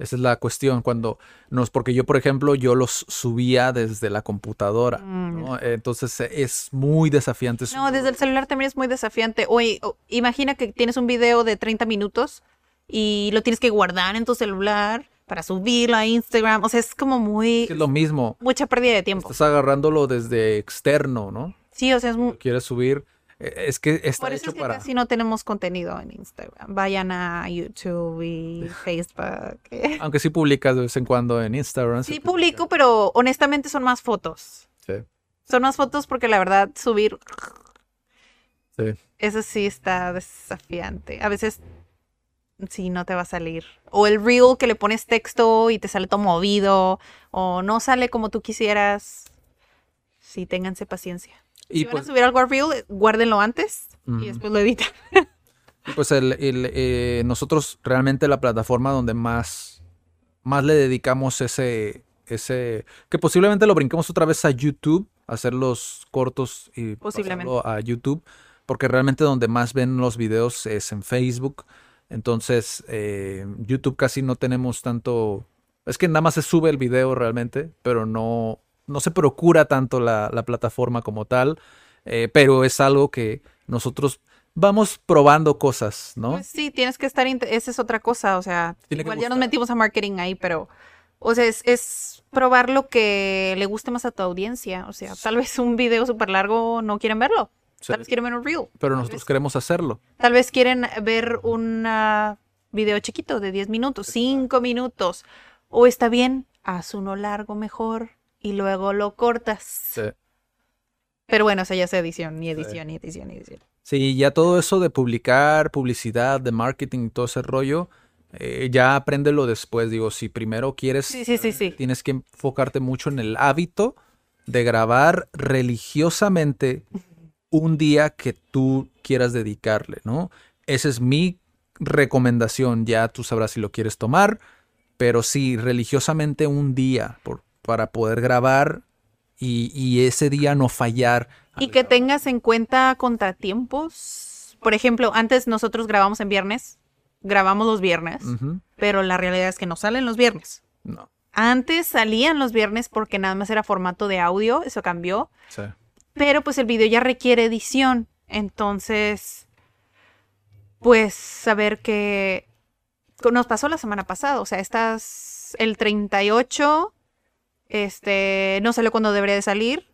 Esa es la cuestión. Cuando nos, porque yo, por ejemplo, yo los subía desde la computadora. ¿no? Entonces eh, es muy desafiante. No, desde el celular también es muy desafiante. Oye, o- imagina que tienes un video de 30 minutos y lo tienes que guardar en tu celular para subirlo a Instagram. O sea, es como muy... Es lo mismo. Mucha pérdida de tiempo. Estás agarrándolo desde externo, ¿no? Sí, o sea, es muy... Quieres subir. Eh, Es que está Por eso hecho es que para. casi no tenemos contenido en Instagram. Vayan a YouTube y Facebook. Aunque sí publicas de vez en cuando en Instagram. Sí, publica. publico, pero honestamente son más fotos. Sí. Son más fotos porque la verdad subir, Sí. eso sí está desafiante. A veces sí no te va a salir. O el reel que le pones texto y te sale todo movido. O no sale como tú quisieras. Sí, ténganse paciencia. Y si van pues, a subir algo al reel, guárdenlo antes y después lo editan. pues el, el, eh, nosotros realmente la plataforma donde más, más le dedicamos ese, ese, que posiblemente lo brinquemos otra vez a YouTube, hacer los cortos y Posiblemente. a YouTube, porque realmente donde más ven los videos es en Facebook. Entonces, eh, YouTube casi no tenemos tanto, es que nada más se sube el video realmente, pero no, no se procura tanto la, la plataforma como tal, eh, pero es algo que nosotros vamos probando cosas, ¿no? Pues sí, tienes que estar. Esa es otra cosa. O sea, Tiene igual ya nos metimos a marketing ahí, pero. O sea, es, es probar lo que le guste más a tu audiencia. O sea, tal vez un video súper largo no quieren verlo. Sí. Tal vez quieren ver un reel. pero nosotros vez- queremos hacerlo. Tal vez quieren ver un video chiquito de 10 minutos, 5 minutos. O está bien, haz uno largo mejor y luego lo cortas. Pero bueno, o sea, ya es edición, y edición, y edición, y edición. Sí, ya todo eso de publicar, publicidad, de marketing y todo ese rollo, eh, ya apréndelo después. Digo, si primero quieres, Sí, sí, sí, sí. tienes que enfocarte mucho en el hábito de grabar religiosamente un día que tú quieras dedicarle, ¿no? Ese es mi recomendación, ya tú sabrás si lo quieres tomar, pero sí, religiosamente un día por, para poder grabar y, y ese día no fallar. Y que tengas en cuenta contratiempos. Por ejemplo, antes nosotros grabamos en viernes, grabamos los viernes, pero la realidad es que no salen los viernes. No, Antes salían los viernes porque nada más era formato de audio, eso cambió. sí. Pero pues el video ya requiere edición. Entonces, pues saber que nos pasó la semana pasada. O sea, estás el 38, este, no salió cuando debería de salir.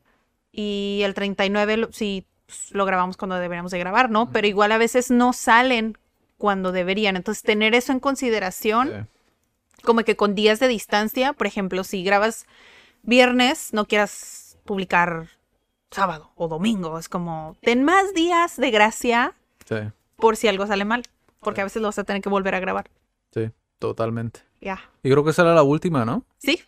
Y el 39 lo- sí pues, lo grabamos cuando deberíamos de grabar, ¿no? Pero igual a veces no salen cuando deberían. Entonces, tener eso en consideración Sí. como que con días de distancia, por ejemplo, si grabas viernes, no quieras publicar sábado o domingo, es como, ten más días de gracia Sí, por si algo sale mal, porque a veces lo vas a tener que volver a grabar. sí, totalmente. Ya. Y creo que esa era la última, ¿no? Sí,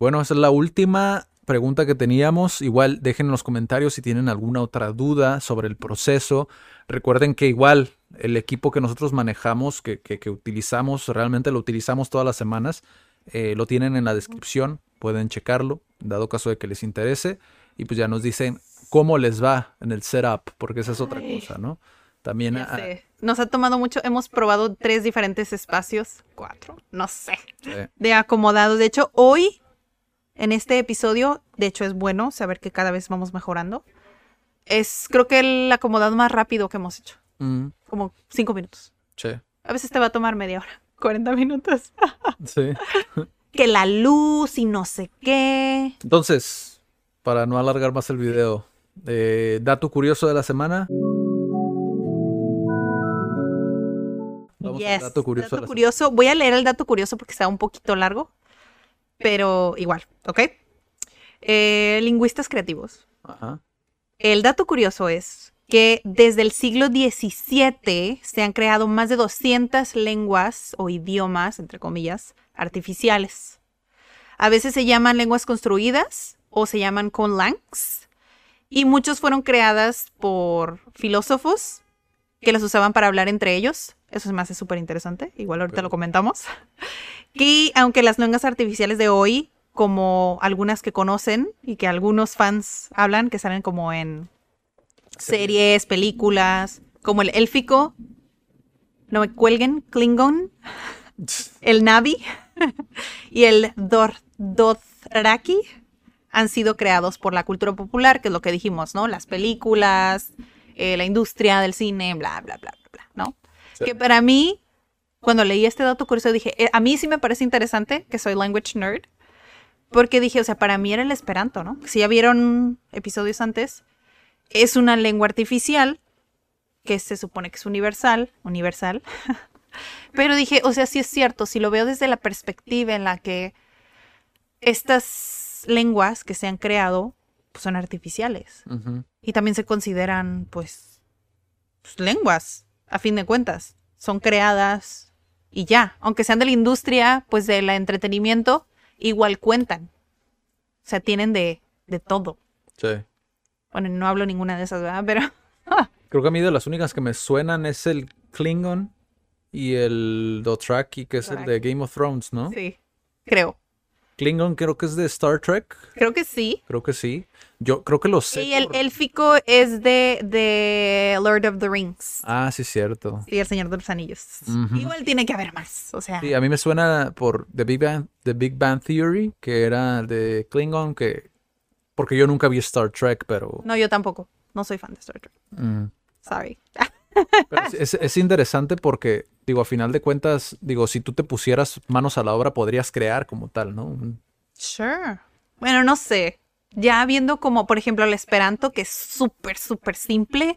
Bueno, esa es la última pregunta que teníamos. Igual dejen en los comentarios si tienen alguna otra duda sobre el proceso. Recuerden que igual el equipo que nosotros manejamos, que, que- que utilizamos, realmente lo utilizamos todas las semanas, eh, lo tienen en la descripción. Pueden checarlo, dado caso de que les interese. Y pues ya nos dicen cómo les va en el setup, porque esa es otra Ay. cosa, ¿no? También. Nos ha tomado mucho, hemos probado tres diferentes espacios, cuatro, no sé, de acomodados. De hecho, hoy, en este episodio, de hecho es bueno saber que cada vez vamos mejorando. Es creo que el acomodado más rápido que hemos hecho, mm, como cinco minutos. sí, A veces te va a tomar media hora, 40 minutos. sí. que la luz y no sé qué. Entonces, para no alargar más el video, eh, dato curioso de la semana. Vamos al Yes, dato curioso. dato curioso. Voy a leer el dato curioso porque está un poquito largo, pero igual, ¿ok? Eh, lingüistas creativos. Ajá. El dato curioso es que desde el siglo XVII se han creado más de 200 lenguas o idiomas, entre comillas, artificiales. A veces se llaman lenguas construidas o se llaman conlangs. Y muchos fueron creadas por filósofos que las usaban para hablar entre ellos. Eso se me hace súper interesante. Igual ahorita lo comentamos. Y aunque las lenguas artificiales de hoy, como algunas que conocen y que algunos fans hablan, que salen como en series, películas, como el élfico, no me cuelguen, Klingon, el Navi y el Dor Dothraki han sido creados por la cultura popular, que es lo que dijimos, ¿no? Las películas, eh, la industria del cine, bla, bla, bla, bla, bla, ¿no? Sí. Que para mí, cuando leí este dato curioso, dije, eh, a mí sí me parece interesante, que soy language nerd, porque dije, o sea, para mí era el esperanto, ¿no? Si ya vieron episodios antes, es una lengua artificial que se supone que es universal, universal. Pero dije, o sea, sí es cierto, si lo veo desde la perspectiva en la que estas lenguas que se han creado pues, son artificiales Ujú. Y también se consideran, pues, pues, lenguas, a fin de cuentas. Son creadas y ya. Aunque sean de la industria, pues, del entretenimiento, igual cuentan. O sea, tienen de, de todo. Sí. Bueno, no hablo ninguna de esas, ¿verdad? Pero Creo que a mí de las únicas que me suenan es el Klingon y el Dothraki, que es el de. Game of Thrones, ¿no? sí, creo. Klingon creo que es de Star Trek. Creo que sí. Creo que sí. Yo creo que lo sé. Y el por- élfico es de, de Lord of the Rings. Ah, sí, cierto. Y el Señor de los Anillos. Igual tiene que haber más. O sea, Sí, a mí me suena por The Big Bang, The Big Bang Theory, que era de Klingon, que porque yo nunca vi Star Trek, pero, no, yo tampoco. No soy fan de Star Trek. mm, Sorry. pero es, es- es interesante porque digo, a final de cuentas, digo, si tú te pusieras manos a la obra podrías crear como tal, ¿no? Sure. Bueno, no sé. Ya viendo como, por ejemplo, el Esperanto, que es súper, súper simple,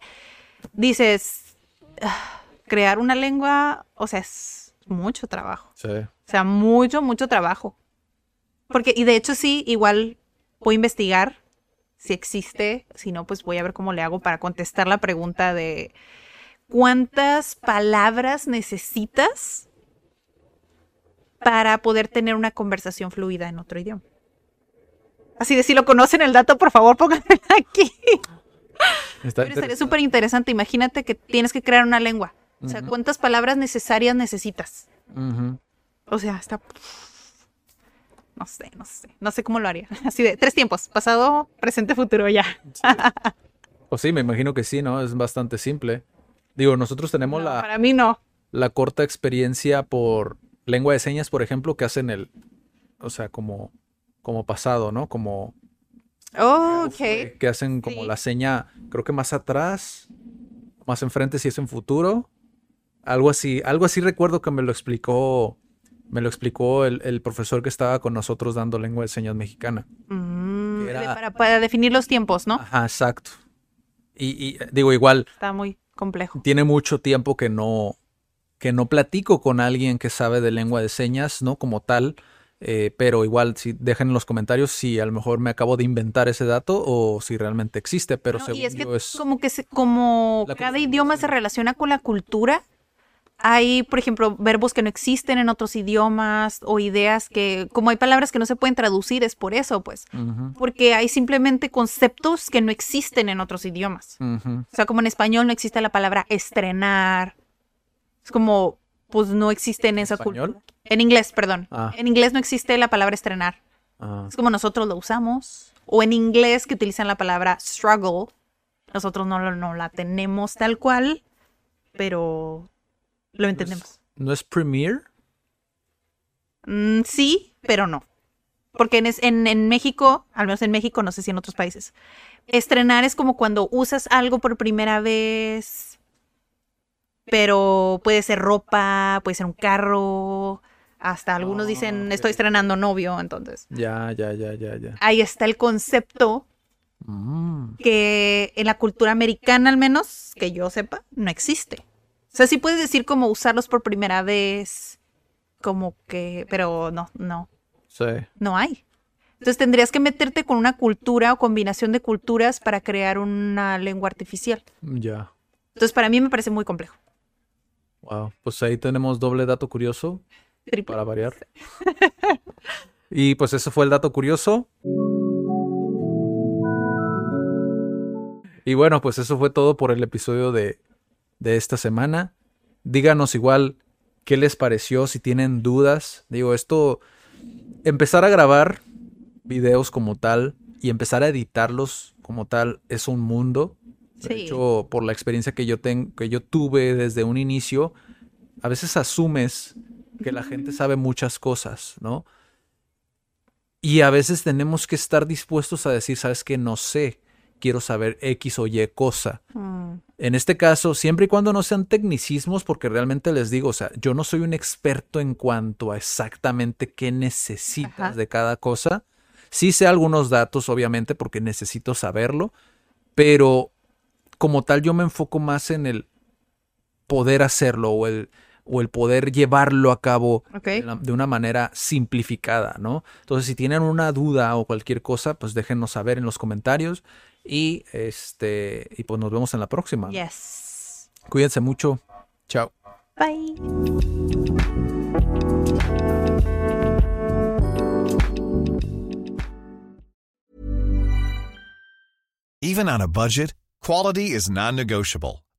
dices, "Ah, crear una lengua, o sea, es mucho trabajo. Sí. O sea, mucho, mucho trabajo. Porque, y de hecho sí, igual voy a investigar si existe, si no, pues voy a ver cómo le hago para contestar la pregunta de cuántas palabras necesitas para poder tener una conversación fluida en otro idioma. Así de si lo conocen el dato, por favor, pónganmelo aquí. Está Pero sería súper interesante. Imagínate que tienes que crear una lengua O sea, ¿cuántas palabras necesarias necesitas? O sea, está... No sé, no sé. No sé cómo lo haría. Así de tres tiempos. Pasado, presente, futuro, ya. Pues sí, me imagino que sí, ¿no? Es bastante simple. Digo, nosotros tenemos No, la, Para mí no. la corta experiencia por lengua de señas, por ejemplo, que hacen el, o sea, como, como pasado, ¿no? Como Oh, ok. fue, que hacen como Sí. la seña, creo que más atrás, más enfrente si es en futuro, algo así, algo así recuerdo que me lo explicó, me lo explicó el, el profesor que estaba con nosotros dando lengua de señas mexicana. Mm, era- para, para definir los tiempos, ¿no? Ajá, exacto. Y, y, eh, digo, igual, Está muy complejo. tiene mucho tiempo que no, que no platico con alguien que sabe de lengua de señas, ¿no? Como tal. eh, pero igual, si dejen en los comentarios si a lo mejor me acabo de inventar ese dato o si realmente existe. Pero No, según y es que yo es. como que se- como cada idioma se relaciona con la cultura, hay, por ejemplo, verbos que no existen en otros idiomas o ideas que, como hay palabras que no se pueden traducir, es por eso, pues. Porque hay simplemente conceptos que no existen en otros idiomas. O sea, como en español no existe la palabra estrenar. Es como, pues no existe en esa cultura. En inglés, perdón. Ah. En inglés no existe la palabra estrenar. Ah, Es como nosotros lo usamos. O en inglés que utilizan la palabra struggle. Nosotros no, no la tenemos tal cual, pero lo entendemos. ¿No es Premiere? Mm, sí, pero no. Porque en, en, en México, al menos en México, no sé si en otros países, estrenar es como cuando usas algo por primera vez, pero puede ser ropa, puede ser un carro, hasta algunos dicen estoy estrenando novio, entonces Ya, ya, ya, ya, ya. ahí está el concepto Mm, que en la cultura americana al menos, que yo sepa, no existe. O sea, sí puedes decir como usarlos por primera vez, como que, pero no, no, sí. no hay. Entonces tendrías que meterte con una cultura o combinación de culturas para crear una lengua artificial. Ya. Entonces para mí me parece muy complejo. Wow. Pues ahí tenemos doble dato curioso Triple. para variar. Y pues eso fue el dato curioso. Y bueno, pues eso fue todo por el episodio de, de esta semana. Díganos igual qué les pareció, si tienen dudas. Digo, esto, empezar a grabar videos como tal y empezar a editarlos como tal es un mundo. De Sí. hecho, por la experiencia que yo, ten- que yo tuve desde un inicio, a veces asumes que la gente sabe muchas cosas, ¿no? Y a veces tenemos que estar dispuestos a decir, sabes que no sé, quiero saber X o Y cosa. Mm, En este caso, siempre y cuando no sean tecnicismos, porque realmente les digo, o sea, yo no soy un experto en cuanto a exactamente qué necesitas Ajá. de cada cosa. Sí sé algunos datos, obviamente, porque necesito saberlo, pero como tal yo me enfoco más en el poder hacerlo o el, o el poder llevarlo a cabo de, la- de una manera simplificada, ¿no? Entonces, si tienen una duda o cualquier cosa, pues déjenos saber en los comentarios y este y pues nos vemos en la próxima. Yes. Cuídense mucho. Chao. Bye. Even on a budget, quality is non-negotiable.